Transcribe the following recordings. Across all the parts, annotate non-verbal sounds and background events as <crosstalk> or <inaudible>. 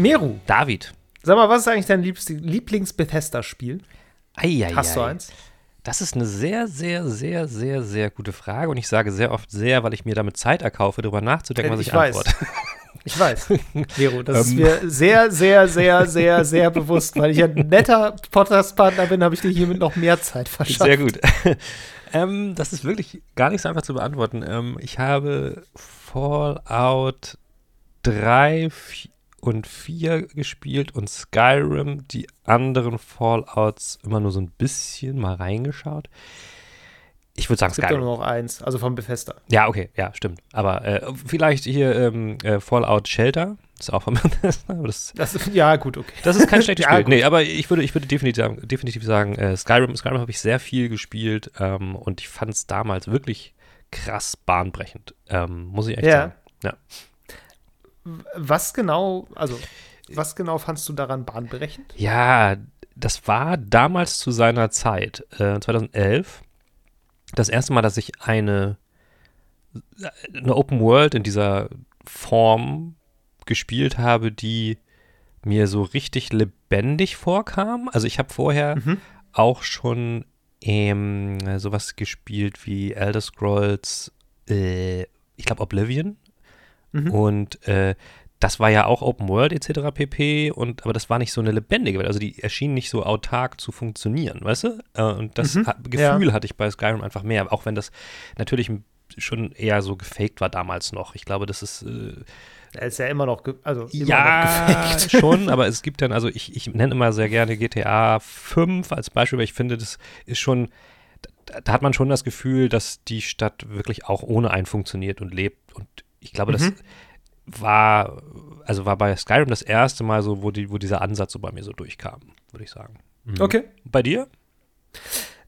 Meru, David. sag mal, was ist eigentlich dein Lieblings-Bethesda-Spiel? Eieiei. Hast du eins? Das ist eine sehr, sehr, sehr, sehr, sehr gute Frage. Und ich sage sehr oft sehr, weil ich mir damit Zeit erkaufe, darüber nachzudenken, Äh, was ich, ich weiß. antworte. <laughs> Ich weiß, <laughs> Meru, das ist Ähm. mir sehr, sehr, sehr, sehr, sehr bewusst. Weil ich ein netter Podcast-Partner bin, habe ich dir hiermit noch mehr Zeit verschafft. Sehr gut. <laughs> ähm, das ist wirklich gar nicht so einfach zu beantworten. Ähm, ich habe Fallout 3 vi- und 4 gespielt und Skyrim, die anderen Fallouts immer nur so ein bisschen mal reingeschaut. Ich würde sagen Es gibt Skyrim. nur noch eins, also von Bethesda. Ja, okay, ja, stimmt. Aber äh, vielleicht hier ähm, äh, Fallout Shelter, ist auch von <laughs> Bethesda, das Das, ja, gut, okay. das ist kein schlechtes <laughs> Ja, Spiel. gut. Nee, aber ich würde, ich würde definitiv sagen, definitiv sagen äh, Skyrim, Skyrim habe ich sehr viel gespielt ähm, und ich fand es damals wirklich krass bahnbrechend. Ähm, muss ich echt Ja. sagen. Ja. Was genau, also, was genau fandst du daran bahnbrechend? ja, das war damals zu seiner Zeit, äh, 2011, das erste Mal, dass ich eine, eine Open World in dieser Form gespielt habe, die mir so richtig lebendig vorkam. Also ich habe vorher Mhm. auch schon ähm, sowas gespielt wie Elder Scrolls, äh, ich glaube Oblivion. Mhm. Und äh, das war ja auch Open World etc. pp. Und aber das war nicht so eine lebendige Welt. Also die erschien nicht so autark zu funktionieren, weißt du? Äh, und das Mhm, ha Gefühl hatte ich bei Skyrim einfach mehr, auch wenn das natürlich schon eher so gefaked war damals noch. Ich glaube, das ist äh, Er ist ja immer noch, also immer noch ja, gefaked. <laughs> schon, aber es gibt dann, also ich, ich nenne immer sehr gerne GTA 5 als Beispiel, weil ich finde, das ist schon, da, da hat man schon das Gefühl, dass die Stadt wirklich auch ohne einen funktioniert und lebt. Und ich glaube, das Mhm. war, also war bei Skyrim das erste Mal so, wo, die, wo dieser Ansatz so bei mir so durchkam, würde ich sagen. Mhm. Okay. Bei dir?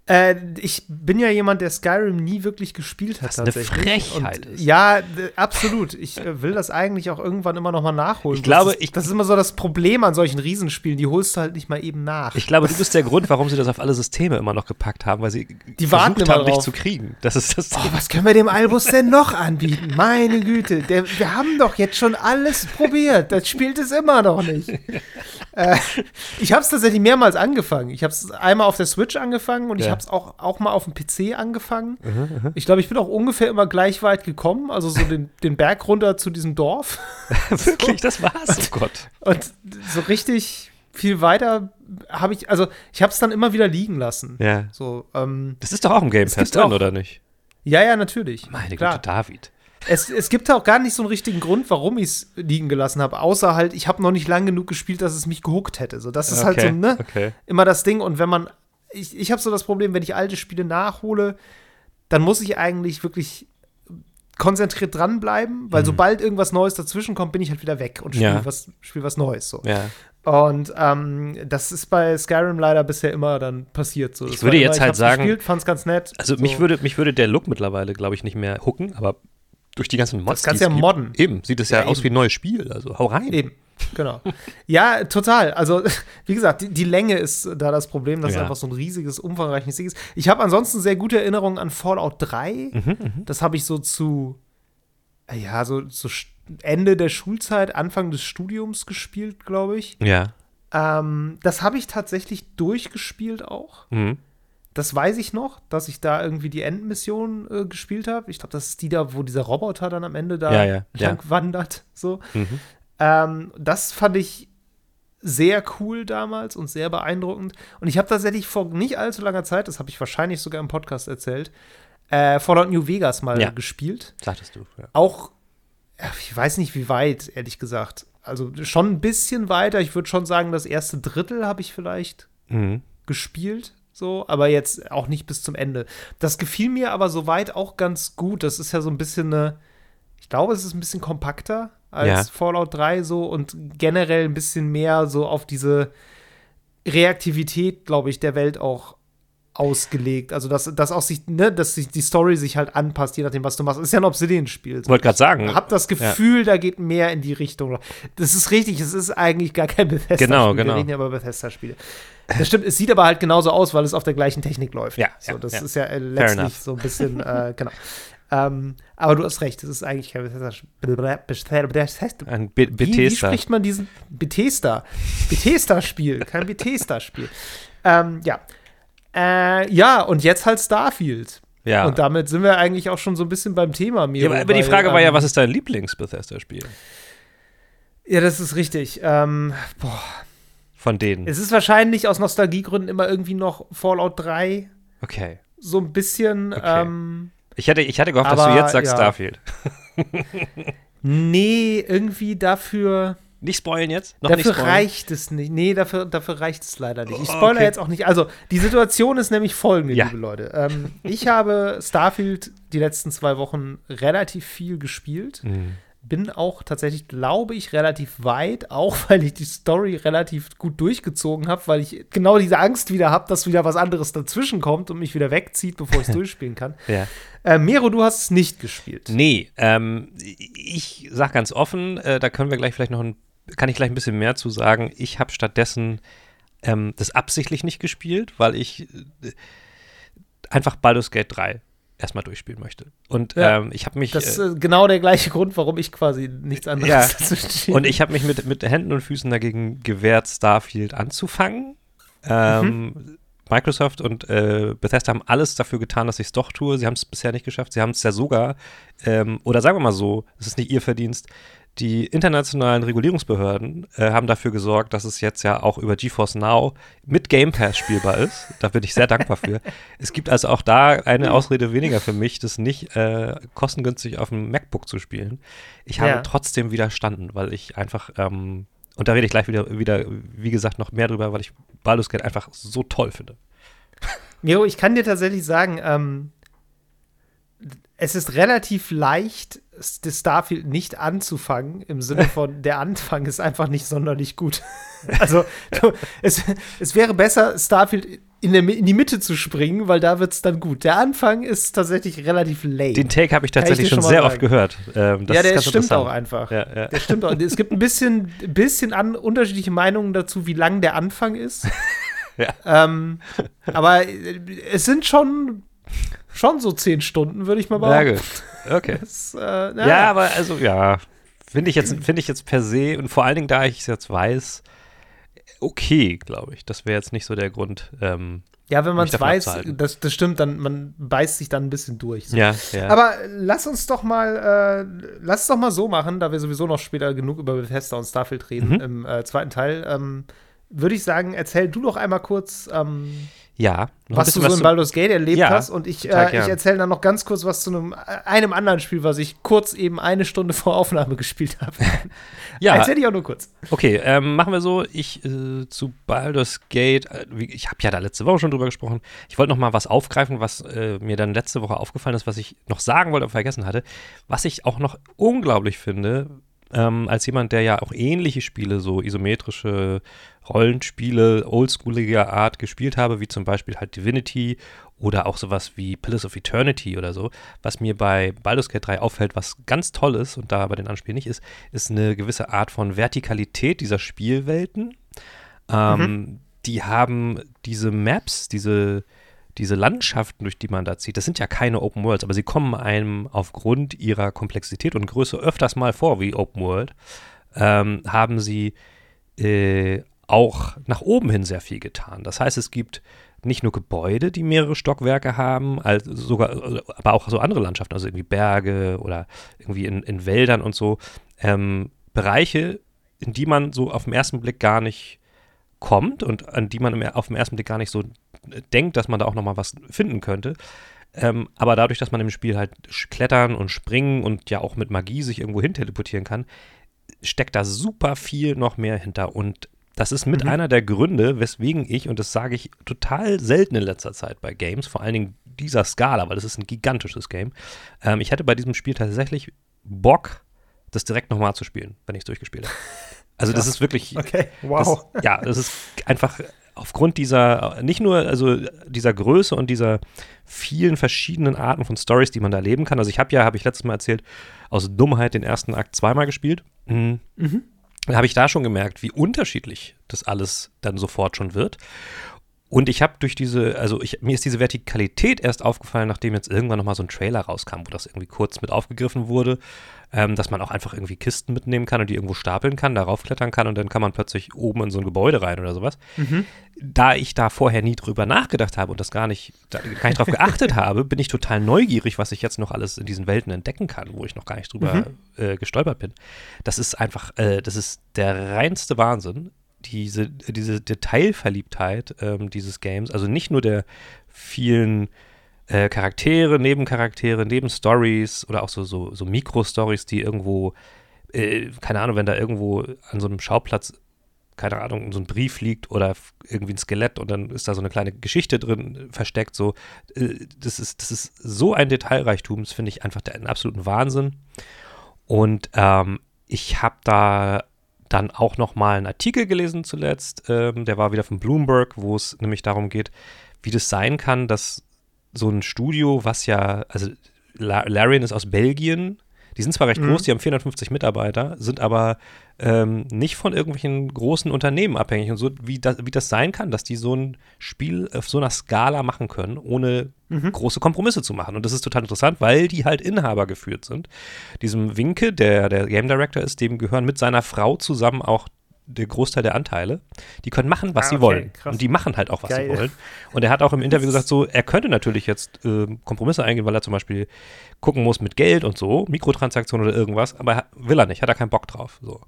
Äh, ich bin ja jemand, der Skyrim nie wirklich gespielt hat. Was eine. Frechheit Und, ist. Ja, absolut. Ich äh, will das eigentlich auch irgendwann immer noch mal nachholen. Ich glaube, das ist, ich- das ist immer so das Problem an solchen Riesenspielen. Die holst du halt nicht mal eben nach. Ich glaube, du bist der <laughs> Grund, warum sie das auf alle Systeme immer noch gepackt haben, weil sie Die warten versucht immer haben, dich zu kriegen. Das ist das Oh, was können wir dem Albus denn noch anbieten? Meine Güte, der, wir haben doch jetzt schon alles probiert. Das spielt es immer noch nicht. <laughs> äh, ich habe es tatsächlich mehrmals angefangen. Ich habe es einmal auf der Switch angefangen und ich Ja. Habe es auch, auch mal auf dem PC angefangen. Ich glaube, ich bin auch ungefähr immer gleich weit gekommen, also so den, <laughs> den Berg runter zu diesem Dorf. <laughs> Wirklich, das war's. Oh Gott. Und so richtig viel weiter habe ich, also ich habe es dann immer wieder liegen lassen. Ja. So, ähm, Das ist doch auch im Game Pass auch- oder nicht? ja, ja, natürlich. Meine Klar. Güte, David. Es, es gibt auch gar nicht so einen richtigen Grund, warum ich es liegen gelassen habe, außer halt, ich habe noch nicht lang genug gespielt, dass es mich gehuckt hätte. So, das ist halt so, ne? Okay. Immer das Ding. Und wenn man, ich, ich habe so das Problem, wenn ich alte Spiele nachhole, dann muss ich eigentlich wirklich konzentriert dranbleiben, weil sobald irgendwas Neues dazwischen kommt, bin ich halt wieder weg und spiele Mhm. Ja. was, spiel was Neues. So. Ja. Und ähm, das ist bei Skyrim leider bisher immer dann passiert. So. Ich würde jetzt immer, halt sagen- gespielt, fand's ganz nett. Also so. mich, würde, mich würde der Look mittlerweile, glaube ich, nicht mehr hooken, aber durch die ganzen Mods, Das kannst es ja modden. Eben, sieht es ja, Ja, aus wie ein neues Spiel. Also hau rein. Eben, genau. Ja, total. Also, <laughs> wie gesagt, die, die Länge ist da das Problem, dass es Ja. einfach so ein riesiges, umfangreiches Ding ist. Ich habe ansonsten sehr gute Erinnerungen an Fallout 3. Mhm, Das habe ich so zu, ja, so Sch- Ende der Schulzeit, Anfang des Studiums gespielt, glaube ich. Ja. Ähm, das habe ich tatsächlich durchgespielt auch. Mhm. Das weiß ich noch, dass ich da irgendwie die Endmission äh, gespielt habe. Ich glaube, das ist die da, wo dieser Roboter dann am Ende da Ja, ja, ja. lang wandert. So. Mhm. Ähm, das fand ich sehr cool damals und sehr beeindruckend. Und ich habe tatsächlich vor nicht allzu langer Zeit, das habe ich wahrscheinlich sogar im Podcast erzählt, äh, Fallout New Vegas mal Ja. gespielt. Sagtest du. Ja. Auch, ich weiß nicht wie weit, ehrlich gesagt. Also schon ein bisschen weiter. Ich würde schon sagen, das erste Drittel habe ich vielleicht Mhm. gespielt, so, aber jetzt auch nicht bis zum Ende. Das gefiel mir aber soweit auch ganz gut. Das ist ja so ein bisschen eine, ich glaube, es ist ein bisschen kompakter als Ja. Fallout 3 so und generell ein bisschen mehr so auf diese Reaktivität, glaube ich, der Welt auch ausgelegt. Also, dass, dass auch sich, ne, dass sich die Story sich halt anpasst, je nachdem, was du machst. Ist ja ein Obsidian-Spiel. So. Wollte gerade sagen. Ich habe das Gefühl, da geht mehr in die Richtung. Das ist richtig, es ist eigentlich gar kein <laughs> Bethesda-Spiel. Genau, genau. Wir reden ja über Bethesda-Spiele. Das stimmt, es sieht aber halt genauso aus, weil es auf der gleichen Technik läuft. Ja, so, ja, das ja. ist ja äh, letztlich so ein bisschen, äh, <laughs> genau. Ähm, aber du hast recht, das ist eigentlich kein Bethesda-Spiel. Ein Be Wie, wie Bethesda. spricht man diesen Bethesda? Bethesda-Spiel, kein Bethesda-Spiel. <laughs> Ähm, ja. Äh, ja, und jetzt halt Starfield. Ja. Und damit sind wir eigentlich auch schon so ein bisschen beim Thema, Miro. ja, aber die weil, Frage war ja, ähm, was ist dein Lieblings-Bethesda-Spiel? Ja, das ist richtig. Ähm, boah. Von denen. Es ist wahrscheinlich aus Nostalgiegründen immer irgendwie noch Fallout 3. Okay. So ein bisschen. Okay. Ähm, Ich hatte, ich hatte gehofft, dass Aber, du jetzt sagst ja. Starfield. nee, irgendwie dafür. Nicht spoilen jetzt? Noch nicht dafür spoilen? reicht es nicht. Nee, dafür, dafür reicht es leider nicht. Ich Oh, spoilere okay. jetzt auch nicht. Also, die Situation ist nämlich folgende, Ja. liebe Leute. Ähm, ich habe Starfield die letzten zwei Wochen relativ viel gespielt. Mhm. Bin auch tatsächlich, glaube ich, relativ weit, auch <laughs> weil ich die Story relativ gut durchgezogen habe, weil ich genau diese Angst wieder habe, dass wieder was anderes dazwischen kommt und mich wieder wegzieht, bevor ich es <laughs> durchspielen kann. Ja. Äh, Mero, du hast es nicht gespielt. Nee, ähm, ich sag ganz offen, äh, da können wir gleich vielleicht noch ein, kann ich gleich ein bisschen mehr zu sagen. Ich habe stattdessen ähm, das absichtlich nicht gespielt, weil ich äh, einfach Baldur's Gate 3 erstmal durchspielen möchte. Und Ja. ähm, ich habe mich Das ist äh, äh, genau der gleiche Grund, warum ich quasi nichts anderes Ja. <laughs> dazwischen schiebe. und ich habe mich mit, mit Händen und Füßen dagegen gewehrt, Starfield anzufangen. Ähm, Microsoft und äh, Bethesda haben alles dafür getan, dass ich es doch tue. Sie haben es bisher nicht geschafft. Sie haben es ja sogar, ähm, oder sagen wir mal so, es ist nicht ihr Verdienst, die internationalen Regulierungsbehörden äh, haben dafür gesorgt, dass es jetzt ja auch über GeForce Now mit Game Pass spielbar ist. Da bin ich sehr dankbar für. Es gibt also auch da eine Ausrede weniger für mich, das nicht äh, kostengünstig auf dem MacBook zu spielen. Ich habe Ja. trotzdem widerstanden, weil ich einfach, ähm, und da rede ich gleich wieder, wieder, wie gesagt, noch mehr drüber, weil ich Baldur's Gate einfach so toll finde. Miro, ich kann dir tatsächlich sagen, ähm, es ist relativ leicht, das Starfield nicht anzufangen, im Sinne <laughs> von, der Anfang ist einfach nicht sonderlich gut. <laughs> also, du, es, es wäre besser, Starfield in, der, in die Mitte zu springen, weil da wird es dann gut. Der Anfang ist tatsächlich relativ lame. Den Take habe ich tatsächlich schon schon sehr sagen. oft gehört. Ähm, das ja, ist der stimmt auch einfach. Ja, ja. Der stimmt auch. Es gibt ein bisschen, bisschen an, unterschiedliche Meinungen dazu, wie lang der Anfang ist. <laughs> Ja. Ähm, aber äh, es sind schon, schon so zehn Stunden, würde ich mal Ja, behaupten. gut. Okay. <laughs> Das, äh, na, Ja, aber also, ja, finde ich, jetzt finde ich jetzt per se und vor allen Dingen, da ich es jetzt weiß, okay, glaube ich. Das wäre jetzt nicht so der Grund. Ähm, ja, wenn man es weiß, das, das stimmt, dann man beißt sich dann ein bisschen durch. So. ja, ja. Aber lass uns doch mal, äh, lass es doch mal so machen, da wir sowieso noch später genug über Bethesda und Starfield reden Mhm. im äh, zweiten Teil. Ähm, würde ich sagen, erzähl du doch einmal kurz, ähm, ja. was du so in Baldur's Gate erlebt Ja, hast. Und ich, äh, ich erzähle dann noch ganz kurz was zu einem, äh, einem anderen Spiel, was ich kurz eben eine Stunde <laughs> vor Aufnahme gespielt habe. <laughs> Ja, Erzähl ich auch nur kurz. Okay, ähm, machen wir so. Ich äh, zu Baldur's Gate, äh, ich habe ja da letzte Woche schon drüber gesprochen. Ich wollte noch mal was aufgreifen, was äh, mir dann letzte Woche aufgefallen ist, was ich noch sagen wollte, aber vergessen hatte. Was ich auch noch unglaublich finde, ähm, als jemand, der ja auch ähnliche Spiele, so isometrische Rollenspiele, oldschooliger Art gespielt habe, wie zum Beispiel halt Divinity oder auch sowas wie Pillars of Eternity oder so. Was mir bei Baldur's Gate 3 auffällt, was ganz toll ist und da bei den Anspielen nicht ist, ist eine gewisse Art von Vertikalität dieser Spielwelten. Ähm, Die haben diese Maps, diese, diese Landschaften, durch die man da zieht, das sind ja keine Open Worlds, aber sie kommen einem aufgrund ihrer Komplexität und Größe öfters mal vor wie Open World, ähm, haben sie äh, auch nach oben hin sehr viel getan. Das heißt, es gibt nicht nur Gebäude, die mehrere Stockwerke haben, als sogar, aber auch so andere Landschaften, also irgendwie Berge oder irgendwie in, in Wäldern und so, ähm, Bereiche, in die man so auf den ersten Blick gar nicht kommt und an die man auf den ersten Blick gar nicht so äh, denkt, dass man da auch noch mal was finden könnte. Ähm, aber dadurch, dass man im Spiel halt klettern und springen und ja auch mit Magie sich irgendwo hin teleportieren kann, steckt da super viel noch mehr hinter. Und das ist mit Mhm. einer der Gründe, weswegen ich, und das sage ich total selten in letzter Zeit bei Games, vor allen Dingen dieser Skala, weil das ist ein gigantisches Game. Ähm, ich hatte bei diesem Spiel tatsächlich Bock, das direkt nochmal zu spielen, wenn ich es durchgespielt habe. Also das ist wirklich, <laughs> Okay, das, wow. ja, das ist einfach aufgrund dieser, nicht nur also dieser Größe und dieser vielen verschiedenen Arten von Stories, die man da erleben kann. Also ich habe ja, habe ich letztes Mal erzählt, aus Dummheit den ersten Akt zweimal gespielt. Mhm. Mhm. Habe ich da schon gemerkt, wie unterschiedlich das alles dann sofort schon wird. Und ich habe durch diese, also ich, mir ist diese Vertikalität erst aufgefallen, nachdem jetzt irgendwann nochmal so ein Trailer rauskam, wo das irgendwie kurz mit aufgegriffen wurde, ähm, dass man auch einfach irgendwie Kisten mitnehmen kann und die irgendwo stapeln kann, darauf klettern kann und dann kann man plötzlich oben in so ein Gebäude rein oder sowas. Mhm. Da ich da vorher nie drüber nachgedacht habe und das gar nicht, da, gar nicht drauf geachtet <laughs> habe, bin ich total neugierig, was ich jetzt noch alles in diesen Welten entdecken kann, wo ich noch gar nicht drüber Mhm. äh, gestolpert bin. Das ist einfach, äh, das ist der reinste Wahnsinn diese, diese Detailverliebtheit ähm, dieses Games, also nicht nur der vielen äh, Charaktere, Nebencharaktere, Nebenstories oder auch so, so, so Mikro-Stories, die irgendwo, äh, keine Ahnung, wenn da irgendwo an so einem Schauplatz, keine Ahnung, so ein Brief liegt oder irgendwie ein Skelett und dann ist da so eine kleine Geschichte drin versteckt, so, äh, das, ist, das ist so ein Detailreichtum, das finde ich einfach einen absoluten Wahnsinn. Und ähm, ich habe da dann auch noch mal einen Artikel gelesen zuletzt, ähm, der war wieder von Bloomberg, wo es nämlich darum geht, wie das sein kann, dass so ein Studio, was ja, also La Larian ist aus Belgien, die sind zwar recht Mhm. groß, die haben 450 Mitarbeiter, sind aber ähm, nicht von irgendwelchen großen Unternehmen abhängig und so, wie das, wie das sein kann, dass die so ein Spiel auf so einer Skala machen können, ohne Mhm. große Kompromisse zu machen. Und das ist total interessant, weil die halt Inhaber geführt sind. Diesem Winke, der der Game Director ist, dem gehören mit seiner Frau zusammen auch der Großteil der Anteile. Die können machen, was Ah, sie okay, wollen. krass. Und die machen halt auch, was Geil. sie wollen. Und er hat auch im Interview gesagt, so, er könnte natürlich jetzt ähm, Kompromisse eingehen, weil er zum Beispiel gucken muss mit Geld und so, Mikrotransaktionen oder irgendwas, aber er- will er nicht, hat er keinen Bock drauf. So.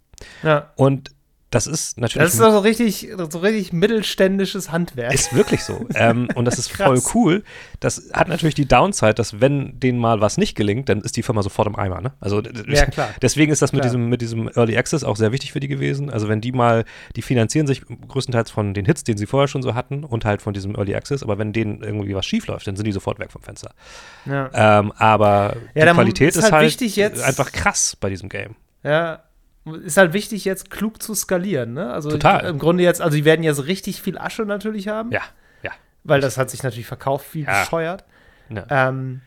Ja. Und das ist natürlich Das ist doch so richtig, so richtig mittelständisches Handwerk. ist wirklich so. <laughs> ähm, und das ist voll cool. Das hat natürlich die Downside, dass wenn denen mal was nicht gelingt, dann ist die Firma sofort im Eimer. Ne? Also Ja, klar. deswegen ist das mit diesem, mit diesem Early Access auch sehr wichtig für die gewesen. Also wenn die mal, die finanzieren sich größtenteils von den Hits, den sie vorher schon so hatten und halt von diesem Early Access, aber wenn denen irgendwie was schief läuft, dann sind die sofort weg vom Fenster. ja. Ähm, aber Ja, die Qualität ist ist halt halt, einfach krass bei diesem Game. Ja, ist halt wichtig, jetzt klug zu skalieren, ne? Also Total. im Grunde jetzt, also die werden jetzt richtig viel Asche natürlich haben, Ja, ja. weil das hat sich natürlich verkauft wie Ja. bescheuert. ja. Ähm,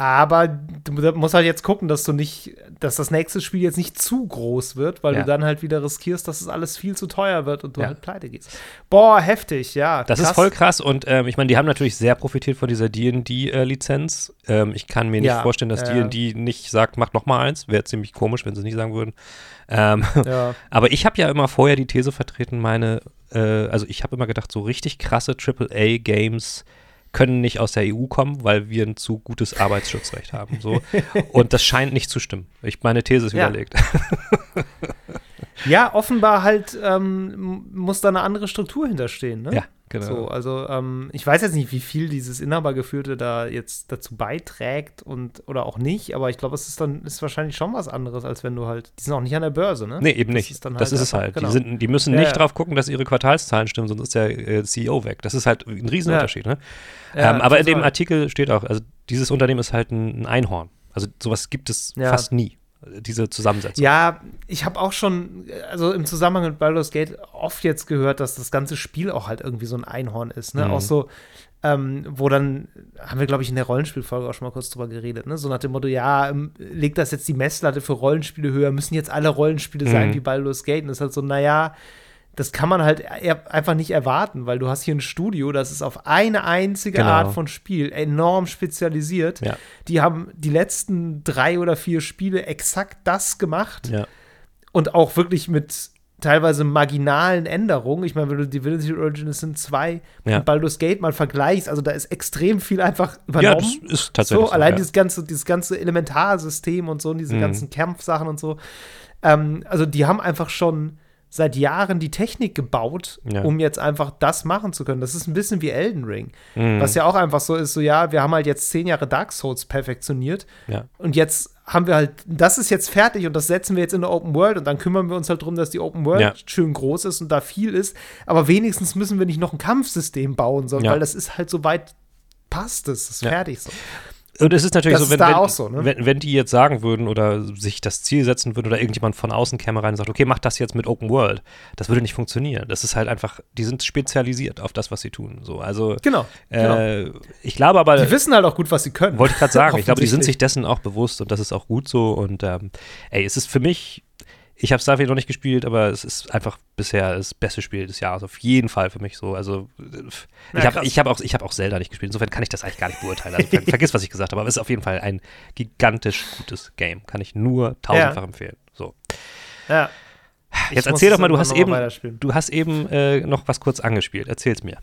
aber du musst halt jetzt gucken, dass du nicht, dass das nächste Spiel jetzt nicht zu groß wird, weil Ja. du dann halt wieder riskierst, dass es alles viel zu teuer wird und du Ja. halt pleite gehst. Boah, heftig, ja. Das krass. ist voll krass und ähm, ich meine, die haben natürlich sehr profitiert von dieser D&D-Lizenz. ähm, ich kann mir nicht Ja, vorstellen, dass. D&D nicht sagt, macht noch mal eins. Wäre ziemlich komisch, wenn sie es nicht sagen würden. Ähm, <laughs> aber ich habe ja immer vorher die These vertreten, meine, äh, also ich habe immer gedacht, so richtig krasse AAA-Games können nicht aus der EU kommen, weil wir ein zu gutes Arbeitsschutzrecht haben. So. <laughs> Und das scheint nicht zu stimmen. Ich, meine These ist Ja. überlegt. ja, offenbar halt ähm, muss da eine andere Struktur hinterstehen, ne? ja, genau. So, also ähm, ich weiß jetzt nicht, wie viel dieses Inhabergeführte da jetzt dazu beiträgt und oder auch nicht, aber ich glaube, es ist dann ist wahrscheinlich schon was anderes, als wenn du halt, die sind auch nicht an der Börse, ne? Nee, eben Das nicht. ist dann das halt ist es halt. genau. Die, sind, die müssen Ja, nicht ja. drauf gucken, dass ihre Quartalszahlen stimmen, sonst ist der äh, CEO weg. Das ist halt ein Riesenunterschied. Ne? Ja, ähm, aber in dem. Artikel steht auch, also dieses Unternehmen ist halt ein, ein Einhorn. Also sowas gibt es fast nie, diese Zusammensetzung. Ja, ich habe auch schon, also im Zusammenhang mit Baldur's Gate oft jetzt gehört, dass das ganze Spiel auch halt irgendwie so ein Einhorn ist, ne? Mhm. Auch so, ähm, wo dann, haben wir, glaube ich, in der Rollenspielfolge auch schon mal kurz drüber geredet, ne? So nach dem Motto, ja, ähm, legt das jetzt die Messlatte für Rollenspiele höher, müssen jetzt alle Rollenspiele sein Mhm. wie Baldur's Gate? Und das ist halt so, naja, das kann man halt eher einfach nicht erwarten, weil du hast hier ein Studio, das ist auf eine einzige Genau. Art von Spiel enorm spezialisiert. Ja. Die haben die letzten drei oder vier Spiele exakt das gemacht Ja. und auch wirklich mit teilweise marginalen Änderungen. Ich meine, wenn du Divinity Originals sind zwei Ja. und Baldur's Gate mal vergleichst, also da ist extrem viel einfach ja, übernommen. das ist tatsächlich so, allein ja. dieses ganze, dieses ganze Elementarsystem und so und diese Mhm. ganzen Kampfsachen und so. Ähm, also die haben einfach schon seit Jahren die Technik gebaut, Ja. um jetzt einfach das machen zu können. Das ist ein bisschen wie Elden Ring. Mhm. Was ja auch einfach so ist, so ja, wir haben halt jetzt zehn Jahre Dark Souls perfektioniert ja. und jetzt haben wir halt, das ist jetzt fertig und das setzen wir jetzt in der Open World und dann kümmern wir uns halt darum, dass die Open World Ja. schön groß ist und da viel ist. Aber wenigstens müssen wir nicht noch ein Kampfsystem bauen, sondern weil das ist halt so weit passt es, ist fertig so. Und es ist natürlich Das so, wenn, wenn, auch so, ne? wenn, wenn die jetzt sagen würden oder sich das Ziel setzen würden oder irgendjemand von außen käme rein und sagt, okay, mach das jetzt mit Open World, das würde nicht funktionieren. Das ist halt einfach, die sind spezialisiert auf das, was sie tun. So, also Genau. genau. äh, ich glaube aber, Die wissen halt auch gut, was sie können. wollte ich gerade sagen, ich glaube, die sind sich dessen auch bewusst und das ist auch gut so. Und ähm, ey, es ist für mich, Ich habe Starfield noch nicht gespielt, aber es ist einfach bisher das beste Spiel des Jahres. Auf jeden Fall für mich so. Also ich Ja, habe hab auch, ich hab auch Zelda nicht gespielt. Insofern kann ich das eigentlich gar nicht beurteilen. Also ver <laughs> vergiss, was ich gesagt habe. Aber es ist auf jeden Fall ein gigantisch gutes Game. Kann ich nur tausendfach empfehlen. So. Ja. Jetzt Ich erzähl doch mal, du hast eben, du hast eben äh, noch was kurz angespielt. Erzähl's mir.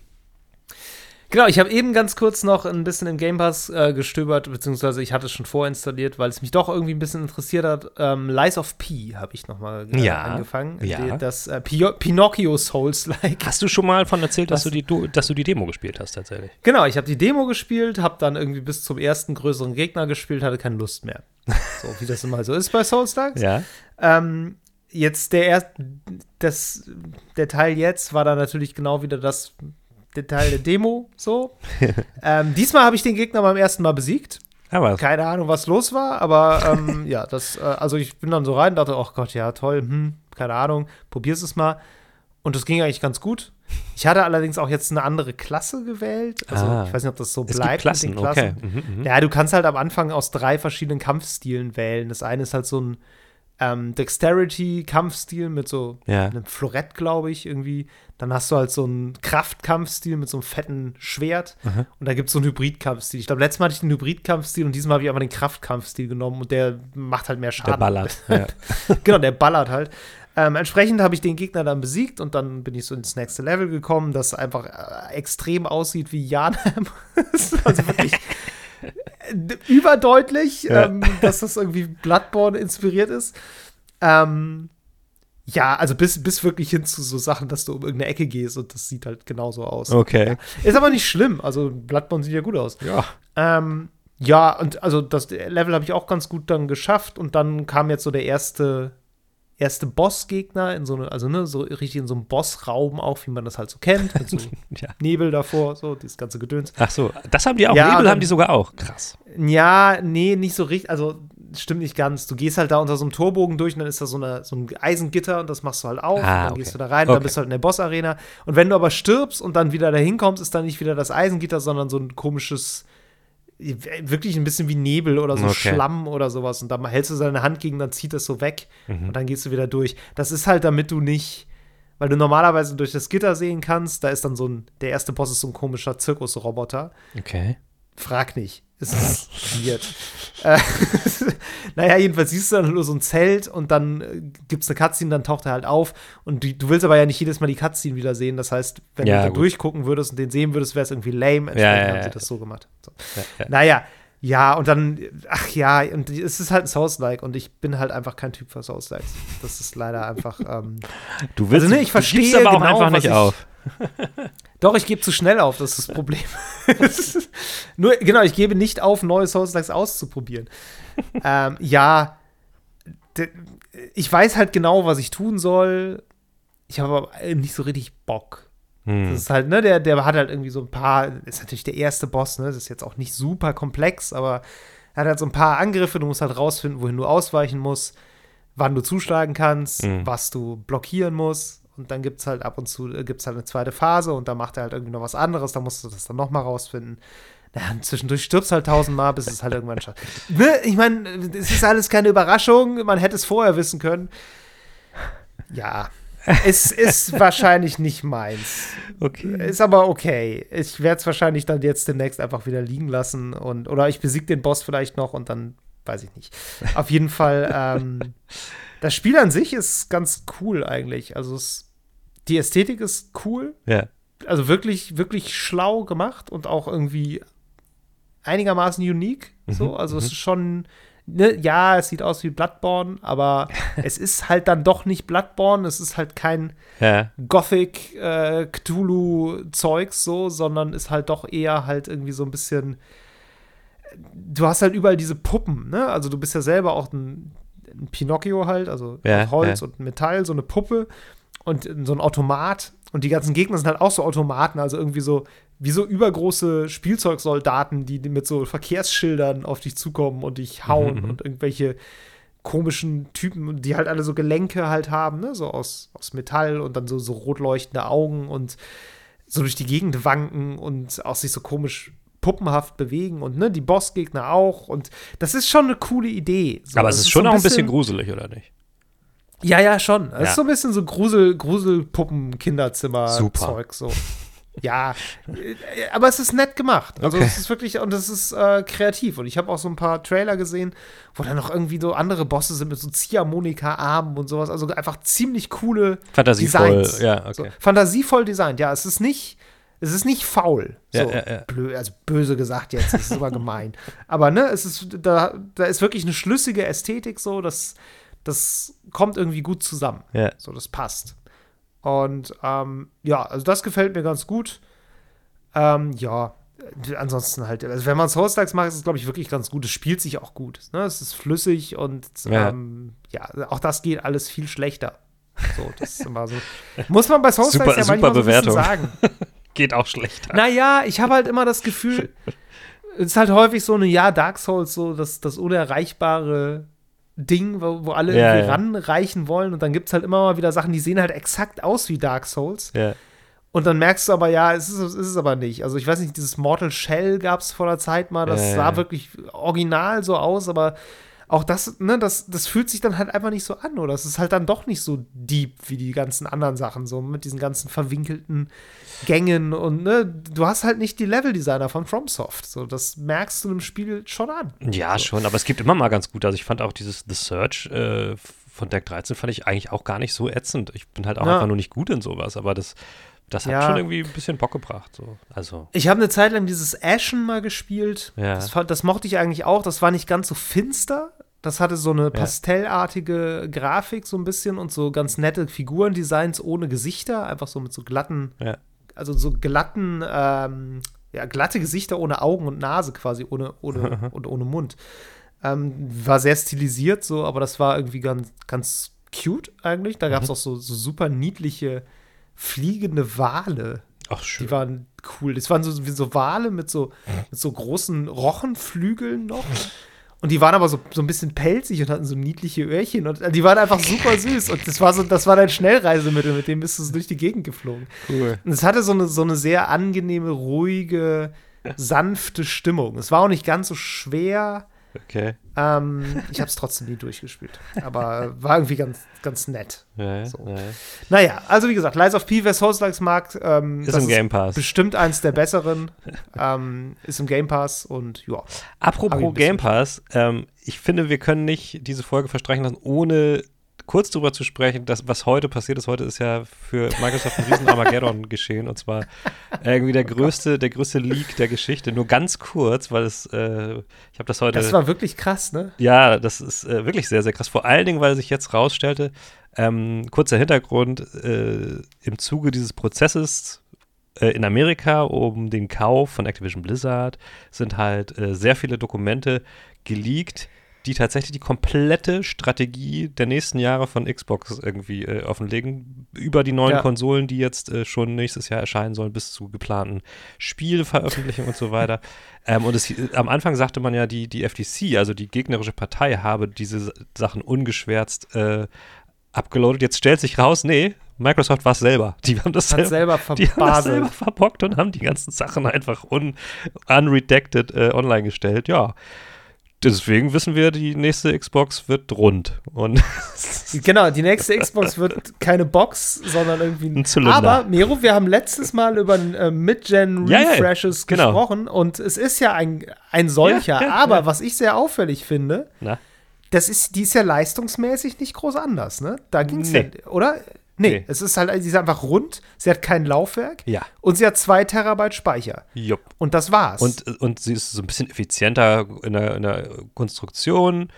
Genau, ich habe eben ganz kurz noch ein bisschen im Game Pass äh, gestöbert, beziehungsweise ich hatte es schon vorinstalliert, weil es mich doch irgendwie ein bisschen interessiert hat. Ähm, Lies of P habe ich noch mal äh, Ja, angefangen. ja. Das äh, Pinocchio Souls-like. Hast du schon mal von erzählt, dass du, die, du, dass du die Demo gespielt hast tatsächlich? Genau, ich habe die Demo gespielt, habe dann irgendwie bis zum ersten größeren Gegner gespielt, hatte keine Lust mehr. <laughs> So wie das immer so ist bei Souls-likes. Ja. Ähm, jetzt der erst, das, der Teil jetzt war dann natürlich genau wieder das der Teil der Demo so. <laughs> ähm, diesmal habe ich den Gegner beim ersten Mal besiegt. Aber Keine Ahnung, was los war, aber ähm, <laughs> ja, das, äh, also ich bin dann so rein und dachte, oh Gott, ja, toll, hm, keine Ahnung, probier's es mal. Und das ging eigentlich ganz gut. Ich hatte allerdings auch jetzt eine andere Klasse gewählt. Also Ah. ich weiß nicht, ob das so bleibt Klassen, mit den Klassen. okay. Mhm, mhm. Ja, du kannst halt am Anfang aus drei verschiedenen Kampfstilen wählen. Das eine ist halt so ein ähm, Dexterity-Kampfstil mit so Ja. einem Florett, glaube ich, irgendwie. Dann hast du halt so einen Kraftkampfstil mit so einem fetten Schwert. Mhm. Und da gibt es so einen Hybridkampfstil. Ich glaube, letztes Mal hatte ich den Hybridkampfstil und diesmal habe ich einfach den Kraftkampfstil genommen und der macht halt mehr Schaden. Der ballert. <laughs> ja. genau, der ballert halt. Ähm, entsprechend habe ich den Gegner dann besiegt und dann bin ich so ins nächste Level gekommen, das einfach äh, extrem aussieht wie Janheim. <laughs> also wirklich <laughs> überdeutlich, Ja. ähm, dass das irgendwie Bloodborne inspiriert ist. Ähm, ja, also bis, bis wirklich hin zu so Sachen, dass du um irgendeine Ecke gehst und das sieht halt genauso aus. Okay. Ist aber nicht schlimm. Also Bloodborne sieht ja gut aus. Ja. Ähm, ja, und also das Level habe ich auch ganz gut dann geschafft und dann kam jetzt so der erste erste Bossgegner in so eine, also ne, so richtig in so einem Bossraum auch, wie man das halt so kennt, mit so <laughs> ja. Nebel davor, so dieses ganze Gedöns. Ach so, das haben die auch. Ja, Nebel dann- haben die sogar auch. Krass. Ja, nee, nicht so richtig, also stimmt nicht ganz. Du gehst halt da unter so einem Torbogen durch und dann ist da so, eine, so ein Eisengitter und das machst du halt auf. Ah, und dann okay. gehst du da rein und dann Okay. bist du halt in der Bossarena. Und wenn du aber stirbst und dann wieder dahin kommst, ist dann nicht wieder das Eisengitter, sondern so ein komisches, wirklich ein bisschen wie Nebel oder so Okay. Schlamm oder sowas. Und dann hältst du seine Hand gegen, dann zieht das so weg Mhm. und dann gehst du wieder durch. Das ist halt, damit du nicht. Weil du normalerweise durch das Gitter sehen kannst, da ist dann so ein, der erste Boss ist so ein komischer Zirkusroboter. Okay. Frag nicht. Es ist weird. äh, <laughs> naja, jedenfalls siehst du dann nur so ein Zelt und dann äh, gibt es eine Cutscene, dann taucht er halt auf. Und die, du willst aber ja nicht jedes Mal die Cutscene wieder sehen. Das heißt, wenn Ja, du da gut. durchgucken würdest und den sehen würdest, wäre es irgendwie lame. Entsprechend Ja, ja, haben sie das so gemacht. So. Ja, ja. Naja, ja, und dann, ach ja, und es ist halt ein Souls-like und ich bin halt einfach kein Typ für Souls-likes. Das ist leider einfach. Ähm, Du willst, Also, ne, ich verstehe aber auch genau, einfach nicht ich- auf. Doch, ich gebe zu schnell auf, das ist das Problem. <laughs> Nur, genau, ich gebe nicht auf, neue Souls-Likes auszuprobieren. ähm, ja, ich weiß halt genau, was ich tun soll. Ich habe aber nicht so richtig Bock. Das Hm. ist halt, ne, der, der hat halt irgendwie so ein paar, ist natürlich der erste Boss, ne, das ist jetzt auch nicht super komplex, aber er hat halt so ein paar Angriffe, du musst halt rausfinden, wohin du ausweichen musst, wann du zuschlagen kannst, Mhm. was du blockieren musst und dann gibt es halt ab und zu, äh, gibt's halt eine zweite Phase und da macht er halt irgendwie noch was anderes, da musst du das dann nochmal rausfinden. <laughs> Ja, und zwischendurch stirbst halt tausendmal, bis es halt irgendwann schafft. <laughs> Ne? Ich meine, es ist alles keine Überraschung, man hätte es vorher wissen können. Ja, es ist <laughs> wahrscheinlich nicht meins. Okay. Ist aber okay. Ich werde es wahrscheinlich dann jetzt demnächst einfach wieder liegen lassen und oder ich besiege den Boss vielleicht noch und dann weiß ich nicht. Auf jeden Fall, ähm, das Spiel an sich ist ganz cool eigentlich. Also es, die Ästhetik ist cool, Ja. also wirklich, wirklich schlau gemacht und auch irgendwie einigermaßen unique. So, Mhm, also es ist schon, ne, ja, es sieht aus wie Bloodborne, aber <laughs> es ist halt dann doch nicht Bloodborne. Es ist halt kein Ja. Gothic äh, Cthulhu-Zeugs so, sondern ist halt doch eher halt irgendwie so ein bisschen. Du hast halt überall diese Puppen, ne? Also du bist ja selber auch ein, ein Pinocchio halt, also Ja, Holz ja. und Metall, so eine Puppe und so ein Automat. Und die ganzen Gegner sind halt auch so Automaten, also irgendwie so wie so übergroße Spielzeugsoldaten, die mit so Verkehrsschildern auf dich zukommen und dich hauen Mhm, und irgendwelche komischen Typen, die halt alle so Gelenke halt haben, ne? so aus, aus Metall und dann so, so rot leuchtende Augen und so durch die Gegend wanken und auch sich so komisch puppenhaft bewegen und ne, die Bossgegner auch und das ist schon eine coole Idee. So, Aber es ist schon so auch ein bisschen gruselig, oder nicht? Ja, ja, schon. Es Ja. ist so ein bisschen so Grusel, Gruselpuppen-Kinderzimmer-Zeug. So. Ja, aber es ist nett gemacht. Also Okay. es ist wirklich, und es ist äh, kreativ. Und ich habe auch so ein paar Trailer gesehen, wo dann noch irgendwie so andere Bosse sind mit so Ziehharmonika-Armen und sowas. Also einfach ziemlich coole Fantasievoll, Designs. ja, okay. So, fantasievoll designt, ja. Es ist nicht, es ist nicht faul. So, Ja, ja, ja. Blö, also böse gesagt jetzt, das ist immer gemein. Aber ne, es ist, da, da ist wirklich eine schlüssige Ästhetik so, das, das kommt irgendwie gut zusammen. Ja. So, das passt. Und ähm, ja, also das gefällt mir ganz gut. Ähm, ja, ansonsten halt, also wenn man Souls-Likes mag, ist es, glaube ich, wirklich ganz gut. Es spielt sich auch gut. Ne? Es ist flüssig und Ja. ähm, ja, auch das geht alles viel schlechter. So, das ist immer so. Muss man bei Souls-Likes Super- ja super manchmal so Bewertung. sagen. <laughs> Geht auch schlechter. Naja, ich habe halt immer das Gefühl, <laughs> es ist halt häufig so eine, ja, Dark Souls, so das, das unerreichbare Ding, wo, wo alle Ja, irgendwie ja. ranreichen wollen. Und dann gibt es halt immer mal wieder Sachen, die sehen halt exakt aus wie Dark Souls. Ja. Und dann merkst du aber, ja, es ist, es ist es aber nicht. Also ich weiß nicht, dieses Mortal Shell gab es vor der Zeit mal, das sah wirklich original so aus, aber auch das, ne, das, das fühlt sich dann halt einfach nicht so an, oder? Es ist halt dann doch nicht so deep wie die ganzen anderen Sachen, so mit diesen ganzen verwinkelten Gängen und ne, du hast halt nicht die Leveldesigner von FromSoft. So, das merkst du im Spiel schon an. Ja, schon, aber es gibt immer mal ganz gut. Also ich fand auch dieses The Search äh, von Deck 13 fand ich eigentlich auch gar nicht so ätzend. Ich bin halt auch Ja. einfach nur nicht gut in sowas, aber das, das hat Ja. schon irgendwie ein bisschen Bock gebracht. So. Also, Ich habe eine Zeit lang dieses Ashen mal gespielt. Ja. Das, das mochte ich eigentlich auch. Das war nicht ganz so finster. Das hatte so eine pastellartige Grafik so ein bisschen und so ganz nette Figurendesigns ohne Gesichter. Einfach so mit so glatten, ja. also so glatten, ähm, ja, glatte Gesichter ohne Augen und Nase quasi, ohne, ohne, <laughs> und ohne Mund. Ähm, war sehr stilisiert so, aber das war irgendwie ganz, ganz cute eigentlich. Da gab es auch so, so super niedliche fliegende Wale. Ach, schön. Die waren cool. Das waren so wie so Wale mit so, mit so großen Rochenflügeln noch. <laughs> Und die waren aber so, so ein bisschen pelzig und hatten so niedliche Öhrchen. Und äh, die waren einfach super <laughs> süß. Und das war so, das war dein Schnellreisemittel, mit dem bist du so durch die Gegend geflogen. Cool. Und es hatte so eine, so eine sehr angenehme, ruhige, sanfte Stimmung. Es war auch nicht ganz so schwer. Okay. Ähm, ich habe es trotzdem nie durchgespielt. Aber war irgendwie ganz, ganz nett. Ja, So. ja. Naja, also wie gesagt, Lies of P, wer Souls-Likes mag, ähm, Ist im Game Pass. bestimmt eins der besseren. ähm, ist im Game Pass und ja. Apropos Game Pass, ähm, ich finde, wir können nicht diese Folge verstreichen lassen, ohne kurz darüber zu sprechen, dass, was heute passiert ist. Heute ist ja für Microsoft ein riesen Armageddon <laughs> geschehen und zwar irgendwie der größte, der größte Leak der Geschichte. Nur ganz kurz, weil es, äh, ich habe das heute. Das war wirklich krass, ne? Ja, das ist äh, wirklich sehr, sehr krass. Vor allen Dingen, weil sich jetzt rausstellte, ähm, kurzer Hintergrund, äh, im Zuge dieses Prozesses äh, in Amerika um den Kauf von Activision Blizzard sind halt äh, sehr viele Dokumente geleakt, die tatsächlich die komplette Strategie der nächsten Jahre von Xbox irgendwie äh, offenlegen, über die neuen Ja. Konsolen, die jetzt äh, schon nächstes Jahr erscheinen sollen, bis zu geplanten Spielveröffentlichungen und so weiter. <laughs> Ähm, und es, am Anfang sagte man ja, die, die FTC, also die gegnerische Partei, habe diese Sachen ungeschwärzt äh, abgeloadet. Jetzt stellt sich raus, nee, Microsoft war es selber. Die haben das selber, selber die haben das selber verbockt und haben die ganzen Sachen einfach un, unredacted äh, online gestellt. Ja. Deswegen wissen wir, die nächste Xbox wird rund. Und <laughs> Genau, die nächste Xbox wird keine Box, sondern irgendwie Ein Zylinder. Aber, Mero, wir haben letztes Mal über äh, Mid-Gen Ja, ja, Refreshes genau. gesprochen und es ist ja ein, ein solcher. Ja, aber was ich sehr auffällig finde, na, das ist, die ist ja leistungsmäßig nicht groß anders, ne? Da ging's Nee. ja, oder? Nee, Nee. es ist halt, sie ist einfach rund, sie hat kein Laufwerk ja, und sie hat zwei Terabyte Speicher. jupp. Und das war's. Und, und sie ist so ein bisschen effizienter in der, in der Konstruktion.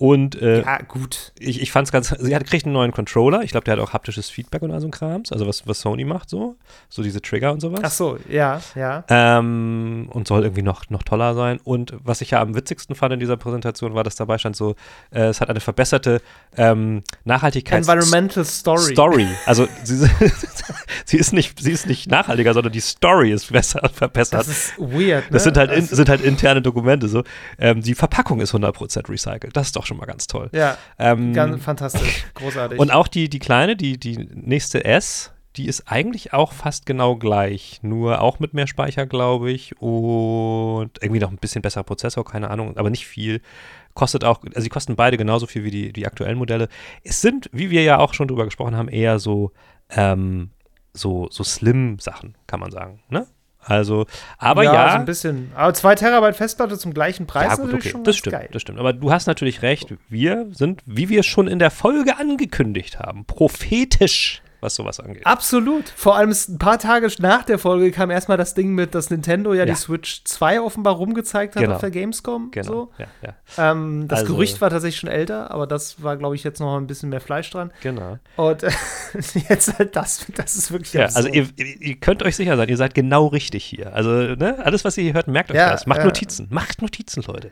Und äh, ja, gut. ich, ich fand es ganz, sie hat, kriegt einen neuen Controller. Ich glaube, der hat auch haptisches Feedback und all so ein Krams. Also was, was Sony macht so. So diese Trigger und sowas. Ach so, ja, ja. Ähm, und soll irgendwie noch, noch toller sein. Und was ich ja am witzigsten fand in dieser Präsentation war, dass dabei stand so, äh, es hat eine verbesserte ähm, Nachhaltigkeits Environmental Story. Story. <laughs> Also sie, <laughs> sie, ist nicht, sie ist nicht nachhaltiger, sondern die Story ist besser verbessert. Das ist weird, ne? Das sind halt, in, sind halt interne Dokumente so. Ähm, die Verpackung ist 100% recycelt. Das ist doch schon mal ganz toll. Ja, Ähm, ganz fantastisch. Großartig. und auch die, die kleine, die, die nächste S, die ist eigentlich auch fast genau gleich, nur auch mit mehr Speicher, glaube ich, und irgendwie noch ein bisschen besserer Prozessor, keine Ahnung, aber nicht viel. Kostet auch, also die kosten beide genauso viel wie die, die aktuellen Modelle. Es sind, wie wir ja auch schon drüber gesprochen haben, eher so, ähm, so, so Slim-Sachen, kann man sagen. Ne? Also, aber ja. ja so ein bisschen. Aber zwei Terabyte Festplatte zum gleichen Preis ja, gut, okay. das stimmt, geil. das stimmt. Aber du hast natürlich recht. Wir sind, wie wir schon in der Folge angekündigt haben, prophetisch was sowas angeht. Absolut. Vor allem ein paar Tage nach der Folge kam erstmal das Ding mit, dass Nintendo ja, ja. die Switch 2 offenbar rumgezeigt hat genau. auf der Gamescom. Genau. So. Ja, ja. Ähm, das also, Gerücht war tatsächlich schon älter, aber das war, glaube ich, jetzt noch ein bisschen mehr Fleisch dran. Genau. Und äh, <laughs> jetzt halt das, das ist wirklich ja, Also ihr, ihr, könnt euch sicher sein, ihr seid genau richtig hier. Also ne, alles, was ihr hier hört, merkt euch das. Macht Notizen. Macht Notizen, Leute.